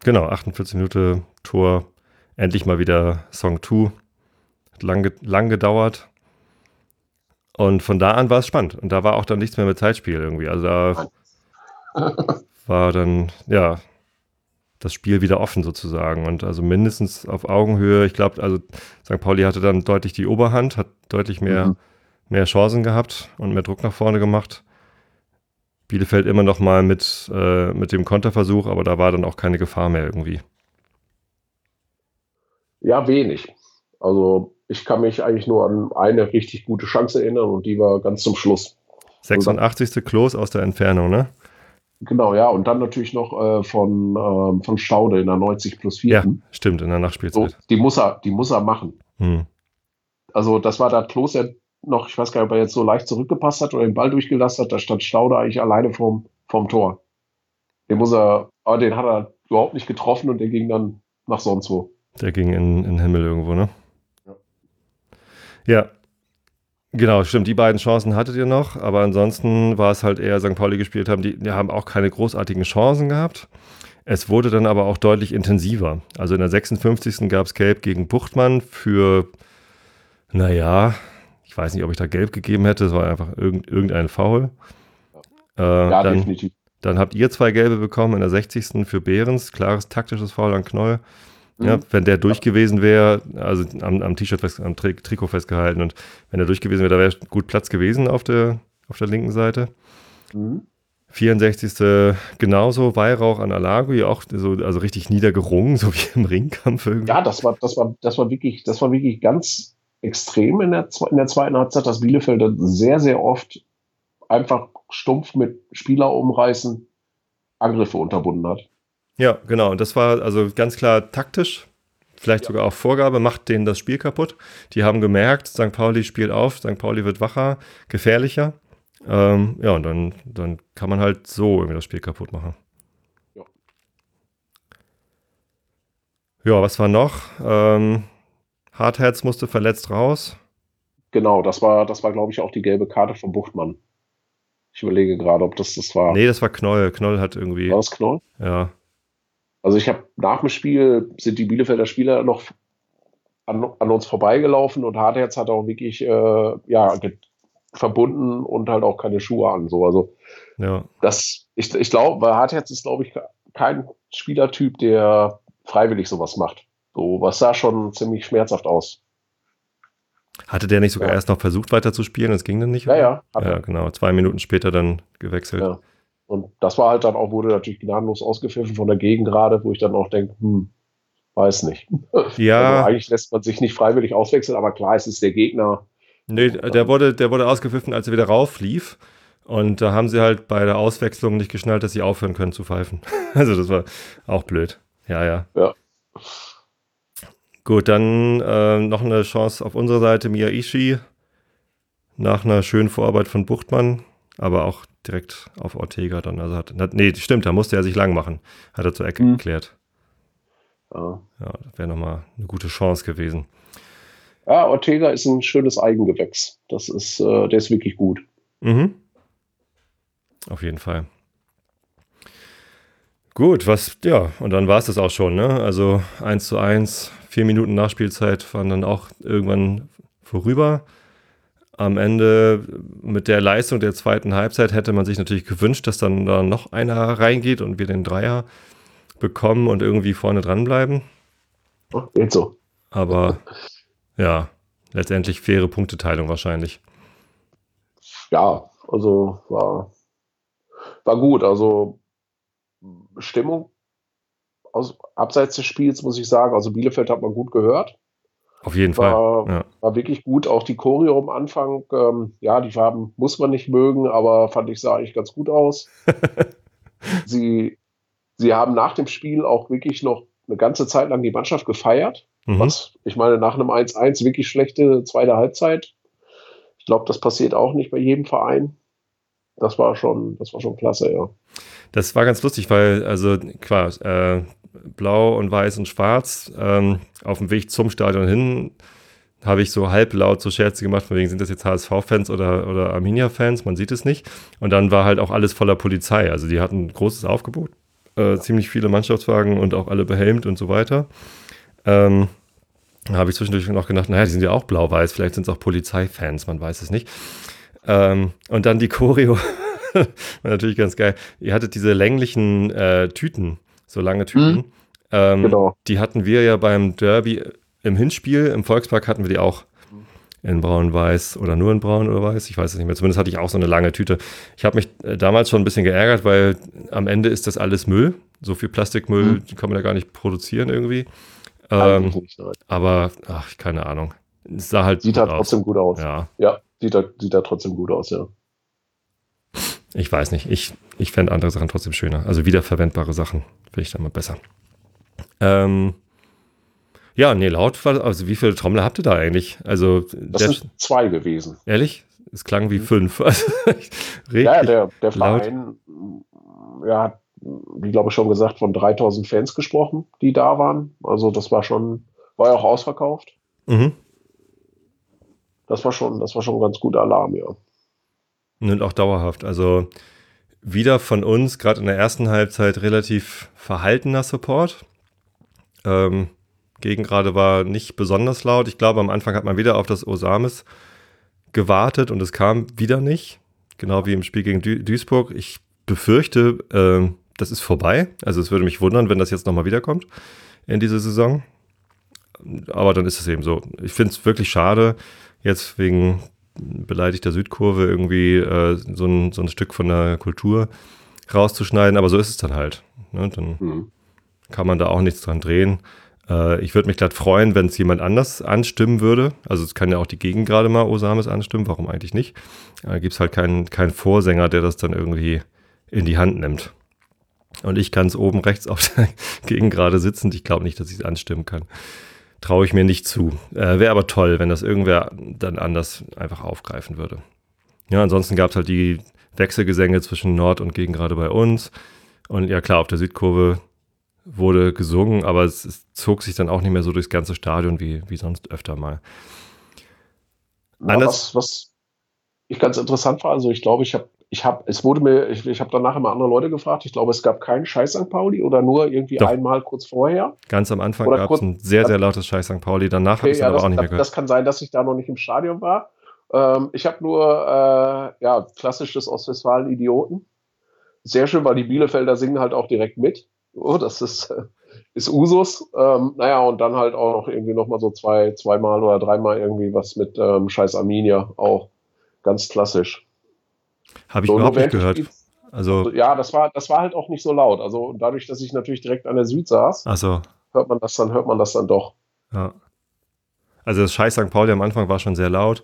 [SPEAKER 1] genau, 48 Minuten Tor, endlich mal wieder Song 2. Lang, lang gedauert. Und von da an war es spannend. Und da war auch dann nichts mehr mit Zeitspiel irgendwie. Also da war dann, ja, das Spiel wieder offen sozusagen. Und also mindestens auf Augenhöhe. Ich glaube, also St. Pauli hatte dann deutlich die Oberhand, hat deutlich mehr mhm mehr Chancen gehabt und mehr Druck nach vorne gemacht. Bielefeld immer noch mal mit, äh, mit dem Konterversuch, aber da war dann auch keine Gefahr mehr irgendwie.
[SPEAKER 2] Ja, wenig. Also ich kann mich eigentlich nur an eine richtig gute Chance erinnern und die war ganz zum Schluss.
[SPEAKER 1] 86. Klos aus der Entfernung, ne?
[SPEAKER 2] Genau, ja. Und dann natürlich noch äh, von, äh, von Staude in der 90 plus 4.
[SPEAKER 1] Ja, stimmt, in der Nachspielzeit. So,
[SPEAKER 2] die, muss er, die muss er machen. Hm. Also das war da Klos, der noch, ich weiß gar nicht, ob er jetzt so leicht zurückgepasst hat oder den Ball durchgelassen hat, da stand Staude eigentlich alleine vorm, vorm Tor. Den muss er, aber den hat er überhaupt nicht getroffen und der ging dann nach sonst wo.
[SPEAKER 1] Der ging in, in Himmel irgendwo, ne? Ja. Genau, stimmt. Die beiden Chancen hattet ihr noch, aber ansonsten war es halt eher St. Pauli gespielt haben. Die, die haben auch keine großartigen Chancen gehabt. Es wurde dann aber auch deutlich intensiver. Also in der 56. gab es Gelb gegen Buchtmann für, naja, ich weiß nicht, ob ich da gelb gegeben hätte. Es war einfach irgendein Foul. Äh, ja, dann, definitiv. Dann habt ihr zwei gelbe bekommen in der 60. für Behrens. Klares taktisches Foul an Knoll. Mhm. Ja, wenn der durch gewesen wäre, also am, am T-Shirt, am Tri Trikot festgehalten und wenn er durch gewesen wäre, da wäre gut Platz gewesen auf der, auf der linken Seite. Mhm. 64. genauso, Weihrauch an Alagui, auch so, also richtig niedergerungen, so wie im Ringkampf
[SPEAKER 2] irgendwie. Ja, das war, das war, das war wirklich, das war wirklich ganz extrem in der, in der zweiten Halbzeit, dass Bielefeld sehr, sehr oft einfach stumpf mit Spieler umreißen Angriffe unterbunden hat.
[SPEAKER 1] Ja, genau. Und das war also ganz klar taktisch, vielleicht ja. sogar auch Vorgabe, macht denen das Spiel kaputt. Die haben gemerkt, St. Pauli spielt auf, St. Pauli wird wacher, gefährlicher. Ähm, ja, und dann, dann kann man halt so irgendwie das Spiel kaputt machen. Ja, ja was war noch? Ähm, Hartherz musste verletzt raus.
[SPEAKER 2] Genau, das war, das war, glaube ich, auch die gelbe Karte von Buchtmann. Ich überlege gerade, ob das das war.
[SPEAKER 1] Nee, das war Knoll. Knoll hat irgendwie.
[SPEAKER 2] War das Knoll?
[SPEAKER 1] Ja.
[SPEAKER 2] Also ich habe nach dem Spiel sind die Bielefelder Spieler noch an, an uns vorbeigelaufen und Hartherz hat auch wirklich äh, ja, verbunden und halt auch keine Schuhe an. So. Also ja. das, ich, ich glaube, bei Hartherz ist, glaube ich, kein Spielertyp, der freiwillig sowas macht. So, was sah schon ziemlich schmerzhaft aus.
[SPEAKER 1] Hatte der nicht sogar ja. erst noch versucht weiterzuspielen? Es ging dann nicht?
[SPEAKER 2] Ja, ja.
[SPEAKER 1] Ja, genau. Zwei Minuten später dann gewechselt. Ja.
[SPEAKER 2] Und das war halt dann auch, wurde natürlich gnadenlos ausgepfiffen von der Gegend gerade, wo ich dann auch denke, hm, weiß nicht.
[SPEAKER 1] Ja.
[SPEAKER 2] Also eigentlich lässt man sich nicht freiwillig auswechseln, aber klar, es ist der Gegner.
[SPEAKER 1] Nee, der wurde, der wurde ausgepfiffen, als er wieder rauflief. Und da haben sie halt bei der Auswechslung nicht geschnallt, dass sie aufhören können zu pfeifen. Also das war auch blöd. Ja, ja.
[SPEAKER 2] Ja.
[SPEAKER 1] Gut, dann äh, noch eine Chance auf unserer Seite. Miyaishi nach einer schönen Vorarbeit von Buchtmann, aber auch direkt auf Ortega dann. Also hat, hat, nee, stimmt, da musste er sich lang machen. Hat er zur Ecke mhm. geklärt. Ja, ja das wäre nochmal eine gute Chance gewesen.
[SPEAKER 2] Ja, Ortega ist ein schönes Eigengewächs. Das ist, äh, der ist wirklich gut.
[SPEAKER 1] Mhm. Auf jeden Fall. Gut, was, ja, und dann war es das auch schon, ne? Also 1 zu 1, vier Minuten Nachspielzeit waren dann auch irgendwann vorüber. Am Ende mit der Leistung der zweiten Halbzeit hätte man sich natürlich gewünscht, dass dann da noch einer reingeht und wir den Dreier bekommen und irgendwie vorne dranbleiben.
[SPEAKER 2] Geht so.
[SPEAKER 1] Aber ja, letztendlich faire Punkteteilung wahrscheinlich.
[SPEAKER 2] Ja, also war, war gut. Also Stimmung aus, abseits des Spiels, muss ich sagen. Also Bielefeld hat man gut gehört.
[SPEAKER 1] Auf jeden
[SPEAKER 2] war,
[SPEAKER 1] Fall. Ja.
[SPEAKER 2] War wirklich gut. Auch die Choreo am Anfang, ähm, ja, die Farben muss man nicht mögen, aber fand ich sah eigentlich ganz gut aus. sie, sie haben nach dem Spiel auch wirklich noch eine ganze Zeit lang die Mannschaft gefeiert. Mhm. Was, ich meine, nach einem 1-1 wirklich schlechte zweite Halbzeit. Ich glaube, das passiert auch nicht bei jedem Verein. Das war schon, das war schon klasse, ja.
[SPEAKER 1] Das war ganz lustig, weil, also klar, äh, blau und weiß und schwarz ähm, auf dem Weg zum Stadion hin habe ich so halblaut so Scherze gemacht, von wegen sind das jetzt HSV-Fans oder, oder Arminia-Fans, man sieht es nicht. Und dann war halt auch alles voller Polizei. Also die hatten ein großes Aufgebot, äh, ziemlich viele Mannschaftswagen und auch alle behelmt und so weiter. Ähm, da habe ich zwischendurch noch gedacht, naja, die sind ja auch blau-weiß, vielleicht sind es auch Polizeifans, man weiß es nicht. Ähm, und dann die Choreo war natürlich ganz geil. Ihr hattet diese länglichen äh, Tüten, so lange Tüten. Mhm. Ähm, genau. Die hatten wir ja beim Derby im Hinspiel, im Volkspark hatten wir die auch in braun-weiß oder nur in braun oder weiß, ich weiß es nicht mehr. Zumindest hatte ich auch so eine lange Tüte. Ich habe mich äh, damals schon ein bisschen geärgert, weil am Ende ist das alles Müll. So viel Plastikmüll mhm. kann man ja gar nicht produzieren irgendwie. Ähm, aber, ach, keine Ahnung.
[SPEAKER 2] Es sah halt
[SPEAKER 1] Sieht
[SPEAKER 2] halt trotzdem gut aus.
[SPEAKER 1] Ja.
[SPEAKER 2] Ja, sieht da, sieht da trotzdem gut aus, ja.
[SPEAKER 1] Ich weiß nicht. Ich, ich fände andere Sachen trotzdem schöner. Also wiederverwendbare Sachen finde ich da mal besser. Ähm, ja, nee, laut war, also wie viele Trommler habt ihr da eigentlich? Also,
[SPEAKER 2] das der, sind zwei gewesen.
[SPEAKER 1] Ehrlich? Es klang wie mhm. fünf.
[SPEAKER 2] Also, ja, der, der Verein ja, hat, wie glaube ich schon gesagt, von 3000 Fans gesprochen, die da waren. Also das war schon, war ja auch ausverkauft.
[SPEAKER 1] Mhm.
[SPEAKER 2] Das war schon, das war schon ein ganz guter Alarm, ja.
[SPEAKER 1] Und auch dauerhaft. Also wieder von uns, gerade in der ersten Halbzeit, relativ verhaltener Support. Ähm, gegen gerade war nicht besonders laut. Ich glaube, am Anfang hat man wieder auf das Osamis gewartet und es kam wieder nicht. Genau wie im Spiel gegen Dü Duisburg. Ich befürchte, äh, das ist vorbei. Also es würde mich wundern, wenn das jetzt nochmal wiederkommt in diese Saison. Aber dann ist es eben so. Ich finde es wirklich schade, jetzt wegen beleidigter Südkurve irgendwie äh, so, ein, so ein Stück von der Kultur rauszuschneiden, aber so ist es dann halt. Ne? Dann mhm. kann man da auch nichts dran drehen. Äh, ich würde mich glatt freuen, wenn es jemand anders anstimmen würde. Also es kann ja auch die Gegend gerade mal Osames anstimmen, warum eigentlich nicht? Da äh, gibt es halt keinen, keinen Vorsänger, der das dann irgendwie in die Hand nimmt. Und ich kann es oben rechts auf der Gegend gerade sitzend. Ich glaube nicht, dass ich es anstimmen kann traue ich mir nicht zu. Äh, Wäre aber toll, wenn das irgendwer dann anders einfach aufgreifen würde. Ja, ansonsten gab es halt die Wechselgesänge zwischen Nord und gegen gerade bei uns. Und ja, klar, auf der Südkurve wurde gesungen, aber es, es, zog sich dann auch nicht mehr so durchs ganze Stadion wie, wie sonst öfter mal.
[SPEAKER 2] Ja, was, was ich ganz interessant war, also ich glaube, ich habe ich habe, es wurde mir, ich, ich habe danach immer andere Leute gefragt. Ich glaube, es gab keinen Scheiß St. Pauli oder nur irgendwie Doch. einmal kurz vorher.
[SPEAKER 1] Ganz am Anfang gab es ein sehr, sehr lautes Scheiß St. Pauli. Danach okay, habe ich es ja, aber
[SPEAKER 2] das,
[SPEAKER 1] auch nicht mehr gehört.
[SPEAKER 2] Das kann sein, dass ich da noch nicht im Stadion war. Ähm, ich habe nur, äh, ja, klassisches Ostwestfalen Idioten. Sehr schön, weil die Bielefelder singen halt auch direkt mit. Oh, das ist, äh, ist Usus. Ähm, naja, und dann halt auch noch irgendwie nochmal so zwei, zweimal oder dreimal irgendwie was mit ähm, Scheiß Arminia auch. Ganz klassisch.
[SPEAKER 1] Habe ich so, überhaupt nicht gehört. Also, also,
[SPEAKER 2] ja, das war, das war halt auch nicht so laut. Also dadurch, dass ich natürlich direkt an der Süd saß,
[SPEAKER 1] also.
[SPEAKER 2] hört man das dann, hört man das dann doch.
[SPEAKER 1] Ja. Also das Scheiß St. Pauli am Anfang war schon sehr laut.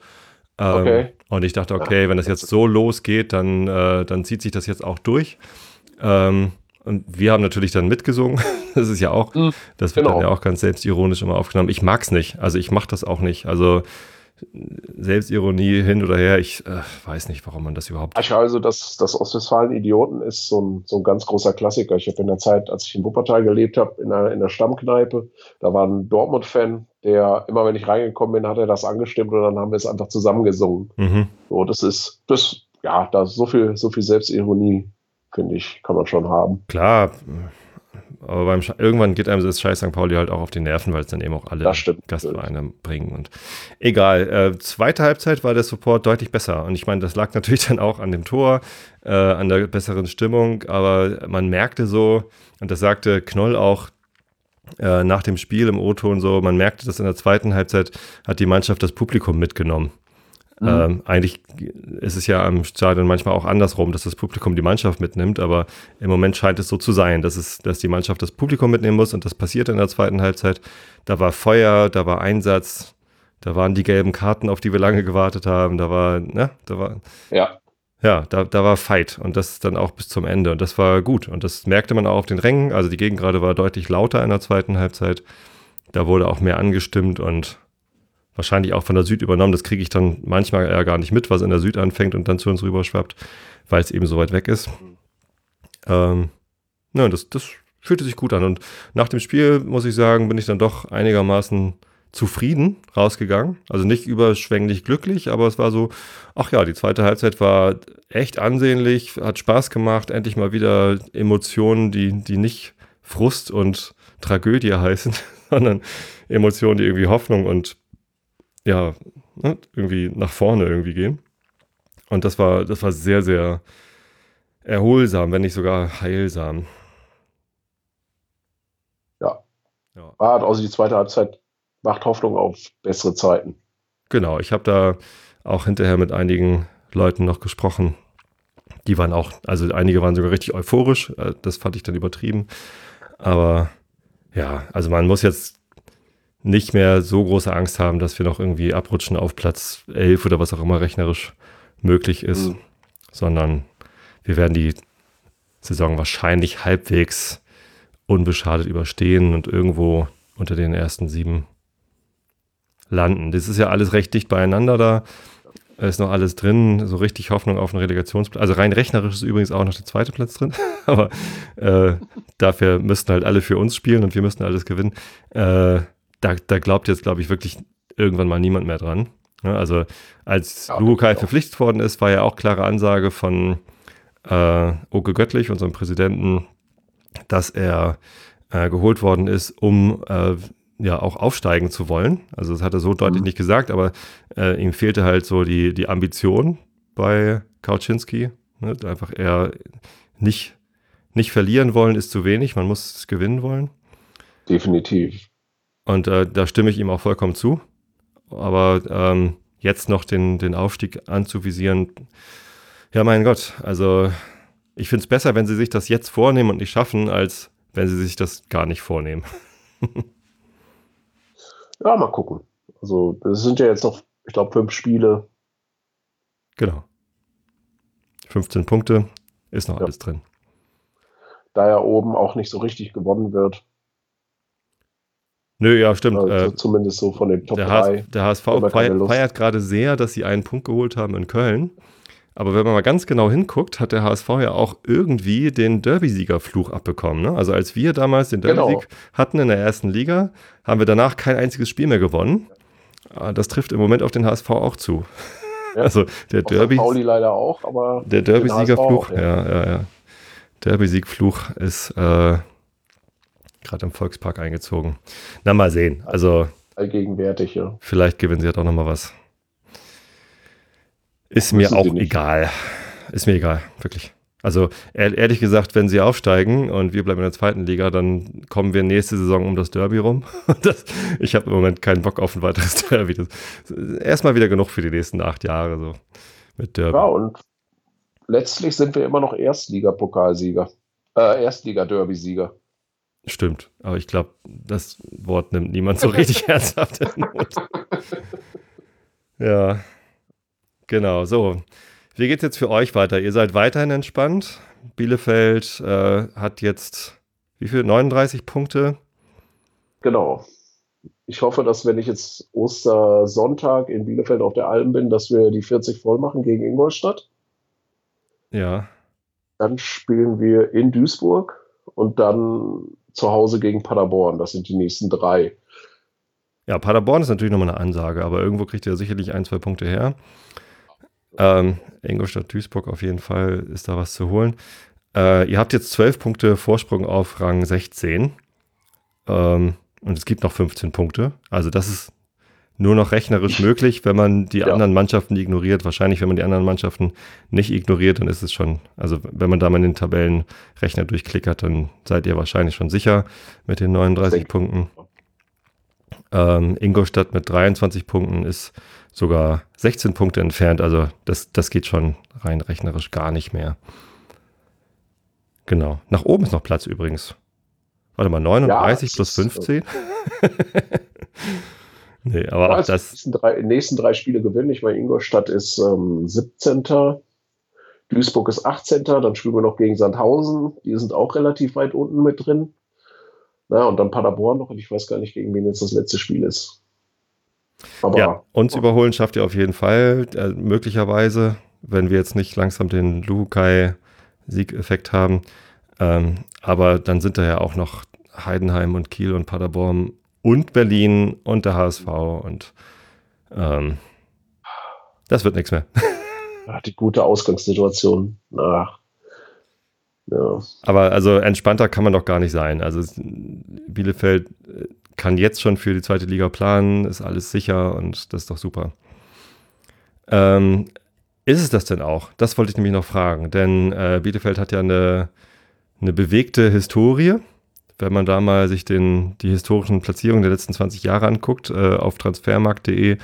[SPEAKER 1] Ähm, okay. Und ich dachte, okay, wenn das jetzt so losgeht, dann, äh, dann zieht sich das jetzt auch durch. Ähm, und wir haben natürlich dann mitgesungen. Das ist ja auch, mhm, das wird genau. dann ja auch ganz selbstironisch immer aufgenommen. Ich mag es nicht. Also ich mache das auch nicht. Also Selbstironie hin oder her, ich äh, weiß nicht, warum man das überhaupt.
[SPEAKER 2] Ich also, das, das Ostwestfalen-Idioten ist so ein, so ein ganz großer Klassiker. Ich habe in der Zeit, als ich in Wuppertal gelebt habe, in der, in der Stammkneipe, da war ein Dortmund-Fan, der immer, wenn ich reingekommen bin, hat er das angestimmt und dann haben wir es einfach zusammengesungen. Mhm. So, das ist, das, ja, da ist so viel, so viel Selbstironie, finde ich, kann man schon haben.
[SPEAKER 1] Klar, aber beim irgendwann geht einem das Scheiß St. Pauli halt auch auf die Nerven, weil es dann eben auch alle Gastvereine bringen. Und egal. Äh, zweite Halbzeit war der Support deutlich besser. Und ich meine, das lag natürlich dann auch an dem Tor, äh, an der besseren Stimmung. Aber man merkte so, und das sagte Knoll auch äh, nach dem Spiel im O-Ton so, man merkte, dass in der zweiten Halbzeit hat die Mannschaft das Publikum mitgenommen. Mhm. Ähm, eigentlich ist es ja am Stadion manchmal auch andersrum, dass das Publikum die Mannschaft mitnimmt, aber im Moment scheint es so zu sein, dass, es, dass die Mannschaft das Publikum mitnehmen muss und das passiert in der zweiten Halbzeit. Da war Feuer, da war Einsatz, da waren die gelben Karten, auf die wir lange gewartet haben, da war, ne, da war.
[SPEAKER 2] Ja.
[SPEAKER 1] Ja, da, da war Fight und das dann auch bis zum Ende und das war gut und das merkte man auch auf den Rängen. Also die Gegend gerade war deutlich lauter in der zweiten Halbzeit. Da wurde auch mehr angestimmt und wahrscheinlich auch von der Süd übernommen. Das kriege ich dann manchmal eher gar nicht mit, was in der Süd anfängt und dann zu uns rüberschwappt, weil es eben so weit weg ist. Ähm, ja, das, das fühlte sich gut an. Und nach dem Spiel, muss ich sagen, bin ich dann doch einigermaßen zufrieden rausgegangen. Also nicht überschwänglich glücklich, aber es war so, ach ja, die zweite Halbzeit war echt ansehnlich, hat Spaß gemacht, endlich mal wieder Emotionen, die, die nicht Frust und Tragödie heißen, sondern Emotionen, die irgendwie Hoffnung und ja, ne, irgendwie nach vorne irgendwie gehen. Und das war, das war sehr, sehr erholsam, wenn nicht sogar heilsam.
[SPEAKER 2] Ja. ja. Ah, also die zweite Halbzeit macht Hoffnung auf bessere Zeiten.
[SPEAKER 1] Genau, ich habe da auch hinterher mit einigen Leuten noch gesprochen. Die waren auch, also einige waren sogar richtig euphorisch. Äh, das fand ich dann übertrieben. Aber ja, also man muss jetzt nicht mehr so große Angst haben, dass wir noch irgendwie abrutschen auf Platz 11 oder was auch immer rechnerisch möglich ist, mhm. sondern wir werden die Saison wahrscheinlich halbwegs unbeschadet überstehen und irgendwo unter den ersten sieben landen. Das ist ja alles recht dicht beieinander da. Ist noch alles drin, so richtig Hoffnung auf einen Relegationsplatz. Also rein rechnerisch ist übrigens auch noch der zweite Platz drin, aber äh, dafür müssten halt alle für uns spielen und wir müssten alles gewinnen. Äh, da, da glaubt jetzt, glaube ich, wirklich irgendwann mal niemand mehr dran. Ja, also als ja, Lugokai verpflichtet worden ist, war ja auch klare Ansage von äh, Oke Göttlich, unserem Präsidenten, dass er äh, geholt worden ist, um äh, ja auch aufsteigen zu wollen. Also das hat er so deutlich mhm. nicht gesagt, aber äh, ihm fehlte halt so die, die Ambition bei Kauczynski. Ne? Einfach eher nicht, nicht verlieren wollen ist zu wenig, man muss gewinnen wollen.
[SPEAKER 2] Definitiv.
[SPEAKER 1] Und äh, da stimme ich ihm auch vollkommen zu. Aber ähm, jetzt noch den, den Aufstieg anzuvisieren, ja, mein Gott, also ich finde es besser, wenn sie sich das jetzt vornehmen und nicht schaffen, als wenn sie sich das gar nicht vornehmen.
[SPEAKER 2] ja, mal gucken. Also, es sind ja jetzt noch, ich glaube, fünf Spiele.
[SPEAKER 1] Genau. 15 Punkte ist noch ja. alles drin.
[SPEAKER 2] Da ja oben auch nicht so richtig gewonnen wird.
[SPEAKER 1] Nö, ja, stimmt.
[SPEAKER 2] Also äh, zumindest so von den Top der 3.
[SPEAKER 1] der HSV feiert, feiert gerade sehr, dass sie einen Punkt geholt haben in Köln. Aber wenn man mal ganz genau hinguckt, hat der HSV ja auch irgendwie den Derby-Siegerfluch abbekommen. Ne? Also als wir damals den Derby-Sieg genau. hatten in der ersten Liga, haben wir danach kein einziges Spiel mehr gewonnen. Ah, das trifft im Moment auf den HSV auch zu. Ja. Also der Derby.
[SPEAKER 2] Pauli leider auch, aber.
[SPEAKER 1] Der Derby-Siegerfluch, ja. ja, ja, ja. Derby-Siegfluch ist äh, gerade im Volkspark eingezogen. Na, mal sehen. Also.
[SPEAKER 2] Allgegenwärtig, ja.
[SPEAKER 1] Vielleicht gewinnen sie ja doch nochmal was. Ist mir auch egal. Ist mir egal, wirklich. Also ehrlich gesagt, wenn sie aufsteigen und wir bleiben in der zweiten Liga, dann kommen wir nächste Saison um das Derby rum. Das, ich habe im Moment keinen Bock auf ein weiteres Derby. Erstmal wieder genug für die nächsten acht Jahre so mit Derby.
[SPEAKER 2] Ja, und letztlich sind wir immer noch Erstliga-Pokalsieger. Äh, Erstliga-Derby-Sieger.
[SPEAKER 1] Stimmt, aber ich glaube, das Wort nimmt niemand so richtig ernsthaft in Not. Ja, genau. So, wie geht es jetzt für euch weiter? Ihr seid weiterhin entspannt. Bielefeld äh, hat jetzt wie viel? 39 Punkte.
[SPEAKER 2] Genau. Ich hoffe, dass wenn ich jetzt Ostersonntag in Bielefeld auf der Alm bin, dass wir die 40 voll machen gegen Ingolstadt.
[SPEAKER 1] Ja.
[SPEAKER 2] Dann spielen wir in Duisburg und dann zu Hause gegen Paderborn. Das sind die nächsten drei.
[SPEAKER 1] Ja, Paderborn ist natürlich nochmal eine Ansage, aber irgendwo kriegt ihr sicherlich ein, zwei Punkte her. Ähm, Ingolstadt, Duisburg auf jeden Fall ist da was zu holen. Äh, ihr habt jetzt zwölf Punkte Vorsprung auf Rang 16. Ähm, und es gibt noch 15 Punkte. Also das ist nur noch rechnerisch möglich, wenn man die ja. anderen Mannschaften ignoriert. Wahrscheinlich, wenn man die anderen Mannschaften nicht ignoriert, dann ist es schon, also wenn man da mal in den Tabellenrechner durchklickert, dann seid ihr wahrscheinlich schon sicher mit den 39 Punkten. Ähm, Ingolstadt mit 23 Punkten ist sogar 16 Punkte entfernt. Also das, das geht schon rein rechnerisch gar nicht mehr. Genau. Nach oben ist noch Platz übrigens. Warte mal, 39 ja, plus 15?
[SPEAKER 2] nee, aber ja, auch das. Die nächsten drei, nächsten drei Spiele gewinnen. Ich meine, Ingolstadt ist ähm, 17. Duisburg ist 18. Dann spielen wir noch gegen Sandhausen. Die sind auch relativ weit unten mit drin. Na, und dann Paderborn noch. Und ich weiß gar nicht, gegen wen jetzt das letzte Spiel ist.
[SPEAKER 1] Aber, ja, uns überholen schafft ihr auf jeden Fall. Äh, möglicherweise, wenn wir jetzt nicht langsam den Lukai-Siegeffekt haben. Ähm, aber dann sind da ja auch noch Heidenheim und Kiel und Paderborn und Berlin und der HSV und ähm, das wird nichts mehr.
[SPEAKER 2] Ach, die gute Ausgangssituation. Ach.
[SPEAKER 1] Ja. Aber also entspannter kann man doch gar nicht sein. Also Bielefeld äh, kann jetzt schon für die zweite Liga planen, ist alles sicher und das ist doch super. Ähm, ist es das denn auch? Das wollte ich nämlich noch fragen, denn äh, Bielefeld hat ja eine, eine bewegte Historie. Wenn man da mal sich den, die historischen Platzierungen der letzten 20 Jahre anguckt, äh, auf transfermarkt.de,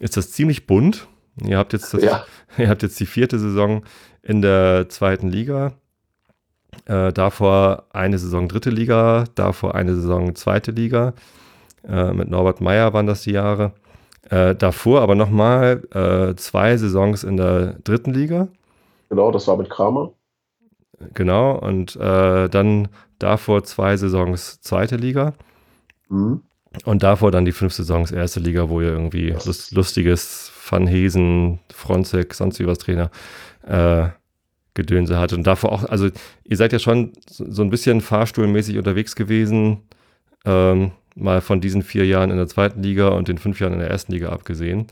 [SPEAKER 1] ist das ziemlich bunt. Ihr habt, jetzt das, ja. ihr habt jetzt die vierte Saison in der zweiten Liga. Äh, davor eine Saison dritte Liga, davor eine Saison zweite Liga. Äh, mit Norbert Meyer waren das die Jahre. Äh, davor aber nochmal äh, zwei Saisons in der dritten Liga.
[SPEAKER 2] Genau, das war mit Kramer.
[SPEAKER 1] Genau, und äh, dann davor zwei Saisons zweite Liga. Mhm. Und davor dann die fünf Saisons erste Liga, wo ihr irgendwie lust, lustiges Van Hesen, Fronzek, sonst wie was Trainer äh, Gedönse hat. Und davor auch, also ihr seid ja schon so ein bisschen fahrstuhlmäßig unterwegs gewesen, ähm, mal von diesen vier Jahren in der zweiten Liga und den fünf Jahren in der ersten Liga abgesehen.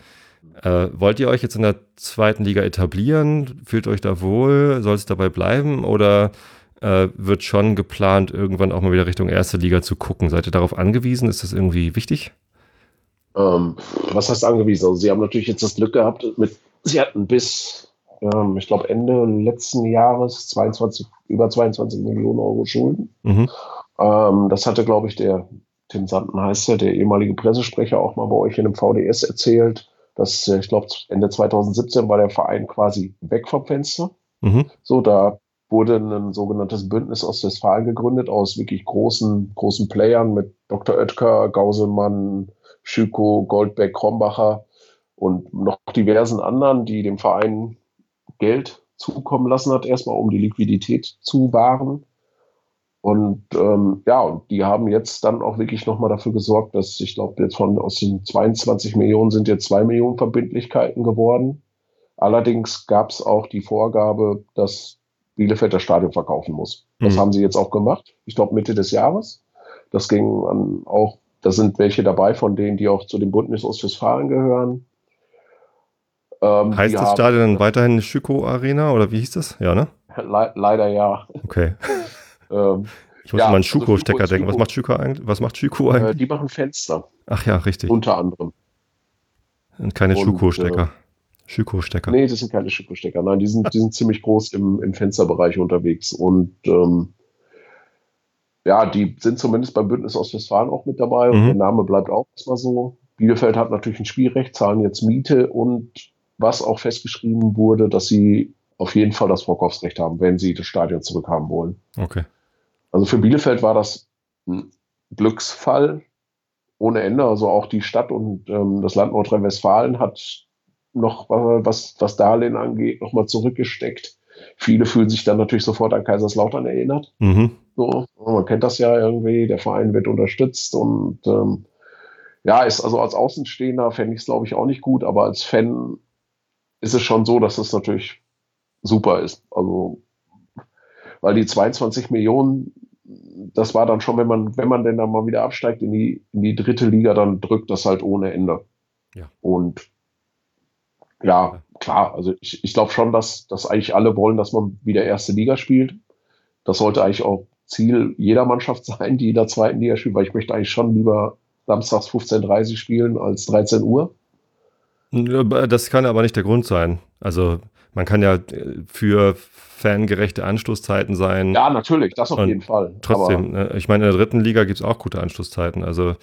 [SPEAKER 1] Äh, wollt ihr euch jetzt in der zweiten Liga etablieren? Fühlt euch da wohl? Soll es dabei bleiben? Oder äh, wird schon geplant, irgendwann auch mal wieder Richtung erste Liga zu gucken? Seid ihr darauf angewiesen? Ist das irgendwie wichtig?
[SPEAKER 2] Ähm, was heißt angewiesen? Also sie haben natürlich jetzt das Glück gehabt, mit, sie hatten bis ähm, ich glaube, Ende letzten Jahres 22, über 22 Millionen Euro Schulden. Mhm. Ähm, das hatte, glaube ich, der Tim Sanden heißt er, der ehemalige Pressesprecher, auch mal bei euch in einem VDS erzählt, dass, äh, ich glaube, Ende 2017 war der Verein quasi weg vom Fenster. Mhm. So, da wurde ein sogenanntes Bündnis aus Westfalen gegründet, aus wirklich großen, großen Playern mit Dr. Oetker, Gauselmann, Schüko, Goldbeck, Krombacher und noch diversen anderen, die dem Verein Geld zukommen lassen hat, erstmal um die Liquidität zu wahren. Und ähm, ja, und die haben jetzt dann auch wirklich nochmal dafür gesorgt, dass ich glaube, jetzt von aus den 22 Millionen sind jetzt zwei Millionen Verbindlichkeiten geworden. Allerdings gab es auch die Vorgabe, dass Bielefeld das Stadion verkaufen muss. Das mhm. haben sie jetzt auch gemacht. Ich glaube Mitte des Jahres. Das ging an auch, da sind welche dabei von denen, die auch zu dem Bündnis Ostwestfalen gehören.
[SPEAKER 1] Ähm, heißt das Stadion dann weiterhin Schüko Arena oder wie hieß das? Ja, ne?
[SPEAKER 2] Le leider ja.
[SPEAKER 1] Okay. ähm, ich muss ja, mal an Schuko-Stecker also denken. Was macht Schüko eigentlich? Was macht Schüko
[SPEAKER 2] äh, eigentlich? Äh, die machen Fenster.
[SPEAKER 1] Ach ja, richtig.
[SPEAKER 2] Unter anderem.
[SPEAKER 1] Und keine Schuko-Stecker. Äh, Schüko-Stecker.
[SPEAKER 2] Nee, das sind keine Schüko-Stecker. Nein, die sind, die sind ziemlich groß im, im Fensterbereich unterwegs. Und ähm, ja, die sind zumindest beim Bündnis Ostwestfalen auch mit dabei. Und mhm. der Name bleibt auch erstmal so. Bielefeld hat natürlich ein Spielrecht, zahlen jetzt Miete und was auch festgeschrieben wurde, dass sie auf jeden Fall das Vorkaufsrecht haben, wenn sie das Stadion zurückhaben wollen.
[SPEAKER 1] Okay.
[SPEAKER 2] Also für Bielefeld war das ein Glücksfall ohne Ende. Also auch die Stadt und ähm, das Land Nordrhein-Westfalen hat noch, was, was Darlehen angeht, nochmal zurückgesteckt. Viele fühlen sich dann natürlich sofort an Kaiserslautern erinnert. Mhm. So, man kennt das ja irgendwie, der Verein wird unterstützt und ähm, ja, ist also als Außenstehender fände ich es, glaube ich, auch nicht gut, aber als Fan ist es schon so, dass es natürlich super ist. Also, weil die 22 Millionen, das war dann schon, wenn man, wenn man denn dann mal wieder absteigt in die, in die dritte Liga, dann drückt das halt ohne Ende.
[SPEAKER 1] Ja.
[SPEAKER 2] Und ja, klar, also ich, ich glaube schon, dass, dass eigentlich alle wollen, dass man wieder erste Liga spielt. Das sollte eigentlich auch Ziel jeder Mannschaft sein, die in der zweiten Liga spielt, weil ich möchte eigentlich schon lieber samstags 15.30 Uhr spielen als 13 Uhr.
[SPEAKER 1] Das kann aber nicht der Grund sein. Also man kann ja für fangerechte Anstoßzeiten sein.
[SPEAKER 2] Ja, natürlich, das auf jeden Fall.
[SPEAKER 1] Trotzdem, aber ne, ich meine, in der dritten Liga gibt es auch gute Anstoßzeiten. Also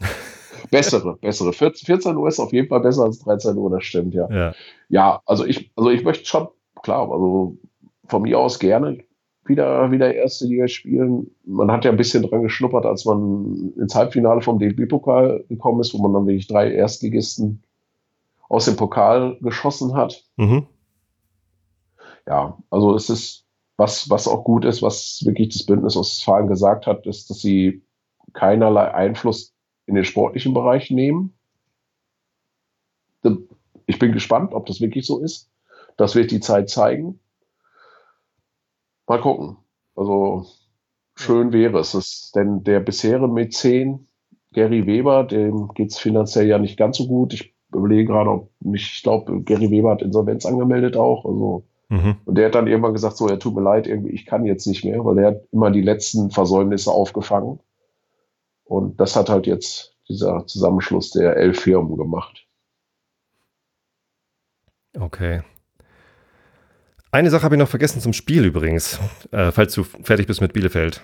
[SPEAKER 2] bessere, bessere. 14 Uhr ist auf jeden Fall besser als 13 Uhr, das stimmt, ja.
[SPEAKER 1] Ja,
[SPEAKER 2] ja also ich, also ich möchte schon, klar, also von mir aus gerne wieder, wieder erste Liga spielen. Man hat ja ein bisschen dran geschnuppert, als man ins Halbfinale vom DFB-Pokal gekommen ist, wo man dann wirklich drei Erstligisten aus dem Pokal geschossen hat. Mhm. Ja, also es ist, was, was auch gut ist, was wirklich das Bündnis Ostfalen gesagt hat, ist, dass sie keinerlei Einfluss in den sportlichen Bereich nehmen. Ich bin gespannt, ob das wirklich so ist. Das wird die Zeit zeigen. Mal gucken. Also schön wäre es. es denn der bisherige Mäzen, Gary Weber, dem geht es finanziell ja nicht ganz so gut. Ich überlege gerade, ob mich, ich glaube, Gary Weber hat Insolvenz angemeldet auch. Also, mhm. Und der hat dann irgendwann gesagt, so, er tut mir leid, irgendwie, ich kann jetzt nicht mehr, weil er hat immer die letzten Versäumnisse aufgefangen. Und das hat halt jetzt dieser Zusammenschluss der elf Firmen gemacht.
[SPEAKER 1] Okay. Eine Sache habe ich noch vergessen zum Spiel übrigens, äh, falls du fertig bist mit Bielefeld.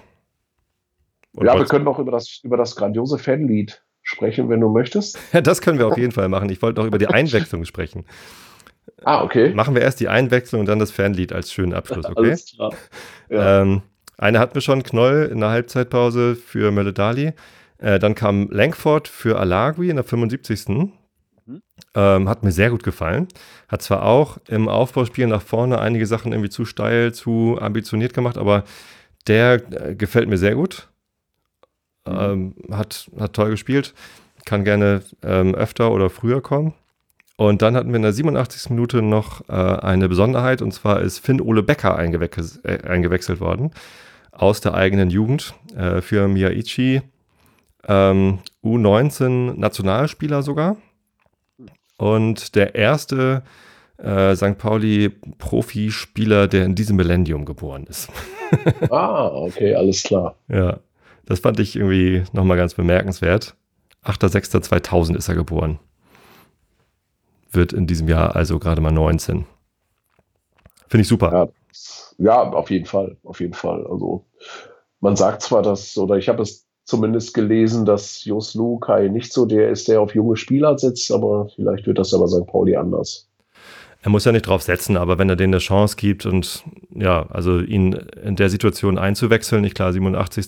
[SPEAKER 2] Und ja, wir können noch über das, über das grandiose Fanlied sprechen, wenn du möchtest.
[SPEAKER 1] Ja, das können wir auf jeden Fall machen. Ich wollte noch über die Einwechslung sprechen.
[SPEAKER 2] Ah, okay.
[SPEAKER 1] Machen wir erst die Einwechslung und dann das Fanlied als schönen Abschluss, okay? Alles klar. Ja. Ähm, eine hatten wir schon, Knoll in der Halbzeitpause für Mölle Dali. Äh, dann kam Langford für Alagui in der 75. Mhm. Ähm, hat mir sehr gut gefallen. Hat zwar auch im Aufbauspiel nach vorne einige Sachen irgendwie zu steil, zu ambitioniert gemacht, aber der äh, gefällt mir sehr gut. Mhm. Ähm, hat, hat toll gespielt. Kann gerne ähm, öfter oder früher kommen. Und dann hatten wir in der 87. Minute noch äh, eine Besonderheit, und zwar ist Finn Ole Becker eingewechselt, äh, eingewechselt worden aus der eigenen Jugend äh, für Miyaichi ähm, U19 Nationalspieler sogar. Und der erste äh, St. Pauli Profispieler, der in diesem Millennium geboren ist.
[SPEAKER 2] ah, okay, alles klar.
[SPEAKER 1] Ja, das fand ich irgendwie nochmal ganz bemerkenswert. 8.6.2000 ist er geboren. Wird in diesem Jahr also gerade mal 19. Finde ich super.
[SPEAKER 2] Ja, ja, auf jeden Fall, auf jeden Fall. Also man sagt zwar, dass, oder ich habe es zumindest gelesen, dass Jos Lukai nicht so der ist, der auf junge Spieler setzt, aber vielleicht wird das aber St. Pauli anders.
[SPEAKER 1] Er muss ja nicht drauf setzen, aber wenn er denen eine Chance gibt und ja, also ihn in der Situation einzuwechseln, nicht klar, 87.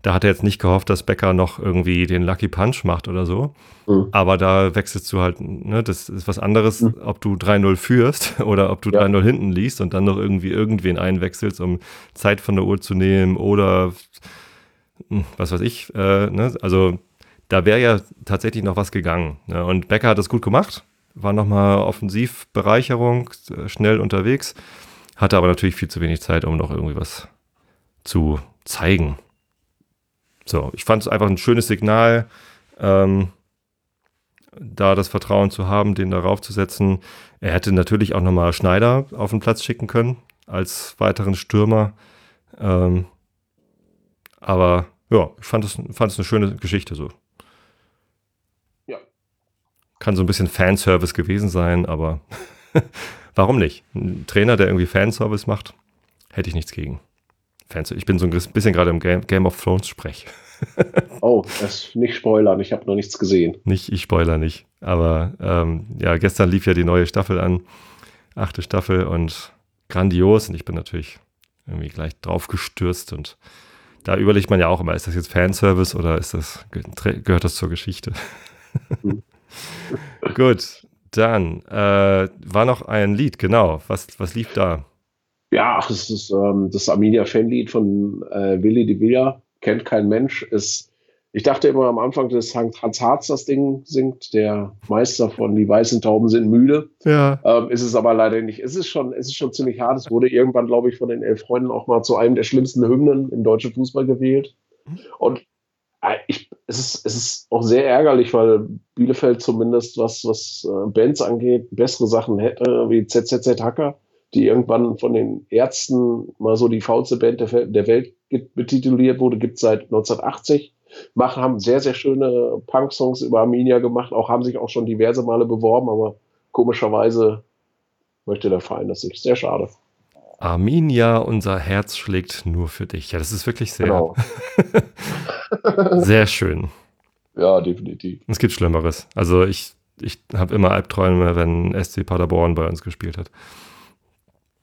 [SPEAKER 1] Da hat er jetzt nicht gehofft, dass Becker noch irgendwie den Lucky Punch macht oder so. Mhm. Aber da wechselst du halt, ne, das ist was anderes, mhm. ob du 3-0 führst oder ob du ja. 3-0 hinten liest und dann noch irgendwie irgendwen einwechselst, um Zeit von der Uhr zu nehmen oder hm, was weiß ich, äh, ne? also da wäre ja tatsächlich noch was gegangen. Ne? Und Becker hat das gut gemacht, war nochmal Offensivbereicherung, äh, schnell unterwegs, hatte aber natürlich viel zu wenig Zeit, um noch irgendwie was zu zeigen. So, ich fand es einfach ein schönes Signal, ähm, da das Vertrauen zu haben, den darauf zu setzen. Er hätte natürlich auch nochmal Schneider auf den Platz schicken können, als weiteren Stürmer. Ähm, aber ja, ich fand es fand eine schöne Geschichte so. Kann so ein bisschen Fanservice gewesen sein, aber warum nicht? Ein Trainer, der irgendwie Fanservice macht, hätte ich nichts gegen. Ich bin so ein bisschen gerade im Game, Game of Thrones Sprech.
[SPEAKER 2] oh, das nicht spoilern, ich habe noch nichts gesehen.
[SPEAKER 1] Nicht, ich spoiler nicht. Aber ähm, ja, gestern lief ja die neue Staffel an, achte Staffel und grandios und ich bin natürlich irgendwie gleich drauf gestürzt und da überlegt man ja auch immer, ist das jetzt Fanservice oder ist das, gehört das zur Geschichte? Mhm. Gut, dann äh, war noch ein Lied, genau. Was, was lief da?
[SPEAKER 2] Ja, das ist ähm, das Arminia-Fanlied von äh, Willi de Villa. Kennt kein Mensch. Ist, ich dachte immer am Anfang, dass Hans Harz das Ding singt, der Meister von Die weißen Tauben sind müde.
[SPEAKER 1] Ja.
[SPEAKER 2] Ähm, ist es aber leider nicht. Es ist schon, es ist schon ziemlich hart. Es wurde irgendwann, glaube ich, von den elf Freunden auch mal zu einem der schlimmsten Hymnen im deutschen Fußball gewählt. Und äh, ich, es, ist, es ist auch sehr ärgerlich, weil Bielefeld zumindest, was, was äh, Bands angeht, bessere Sachen hätte, wie ZZZ Hacker die irgendwann von den Ärzten mal so die faulste Band der, der Welt betituliert wurde, gibt es seit 1980. Machen, haben sehr, sehr schöne Punk-Songs über Arminia gemacht, auch haben sich auch schon diverse Male beworben, aber komischerweise möchte der Verein das nicht. Sehr schade.
[SPEAKER 1] Arminia, unser Herz schlägt nur für dich. Ja, das ist wirklich sehr, genau. sehr schön.
[SPEAKER 2] Ja, definitiv.
[SPEAKER 1] Es gibt Schlimmeres. Also ich, ich habe immer Albträume, wenn SC Paderborn bei uns gespielt hat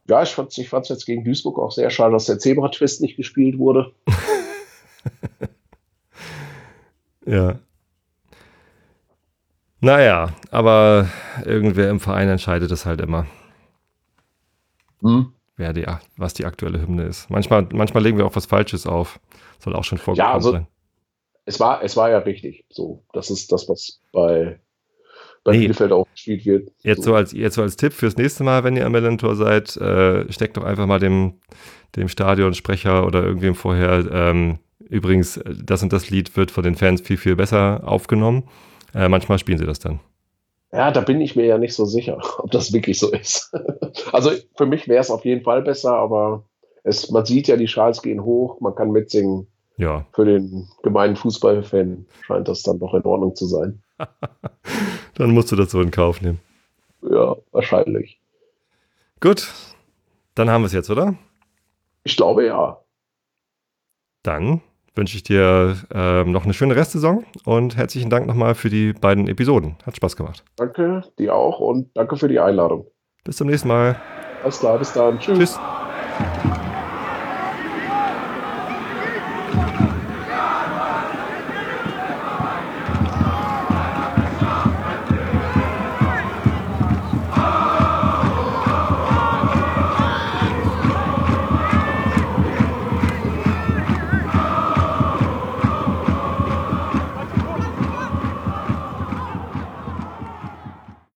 [SPEAKER 2] ja, ich fand es ich jetzt gegen Duisburg auch sehr schade, dass der Zebra-Twist nicht gespielt wurde.
[SPEAKER 1] ja. Naja, aber irgendwer im Verein entscheidet es halt immer. Hm? Wer die, was die aktuelle Hymne ist. Manchmal, manchmal legen wir auch was Falsches auf. Soll auch schon vorgekommen ja, also, sein.
[SPEAKER 2] Es war, es war ja richtig. So, das ist das, was bei bei nee. Bielefeld auch gespielt wird.
[SPEAKER 1] Jetzt so. als, jetzt so als Tipp fürs nächste Mal, wenn ihr am Millantor seid, äh, steckt doch einfach mal dem, dem Stadionsprecher oder irgendwem vorher, ähm, übrigens, das und das Lied wird von den Fans viel, viel besser aufgenommen. Äh, manchmal spielen sie das dann.
[SPEAKER 2] Ja, da bin ich mir ja nicht so sicher, ob das wirklich so ist. also für mich wäre es auf jeden Fall besser, aber es, man sieht ja, die Schals gehen hoch, man kann mitsingen.
[SPEAKER 1] Ja.
[SPEAKER 2] Für den gemeinen Fußballfan scheint das dann doch in Ordnung zu sein.
[SPEAKER 1] Dann musst du das so in Kauf nehmen.
[SPEAKER 2] Ja, wahrscheinlich.
[SPEAKER 1] Gut, dann haben wir es jetzt, oder?
[SPEAKER 2] Ich glaube ja.
[SPEAKER 1] Dann wünsche ich dir ähm, noch eine schöne Restsaison und herzlichen Dank nochmal für die beiden Episoden. Hat Spaß gemacht.
[SPEAKER 2] Danke, dir auch und danke für die Einladung.
[SPEAKER 1] Bis zum nächsten Mal.
[SPEAKER 2] Alles klar, bis dann. Tschüss. Tschüss.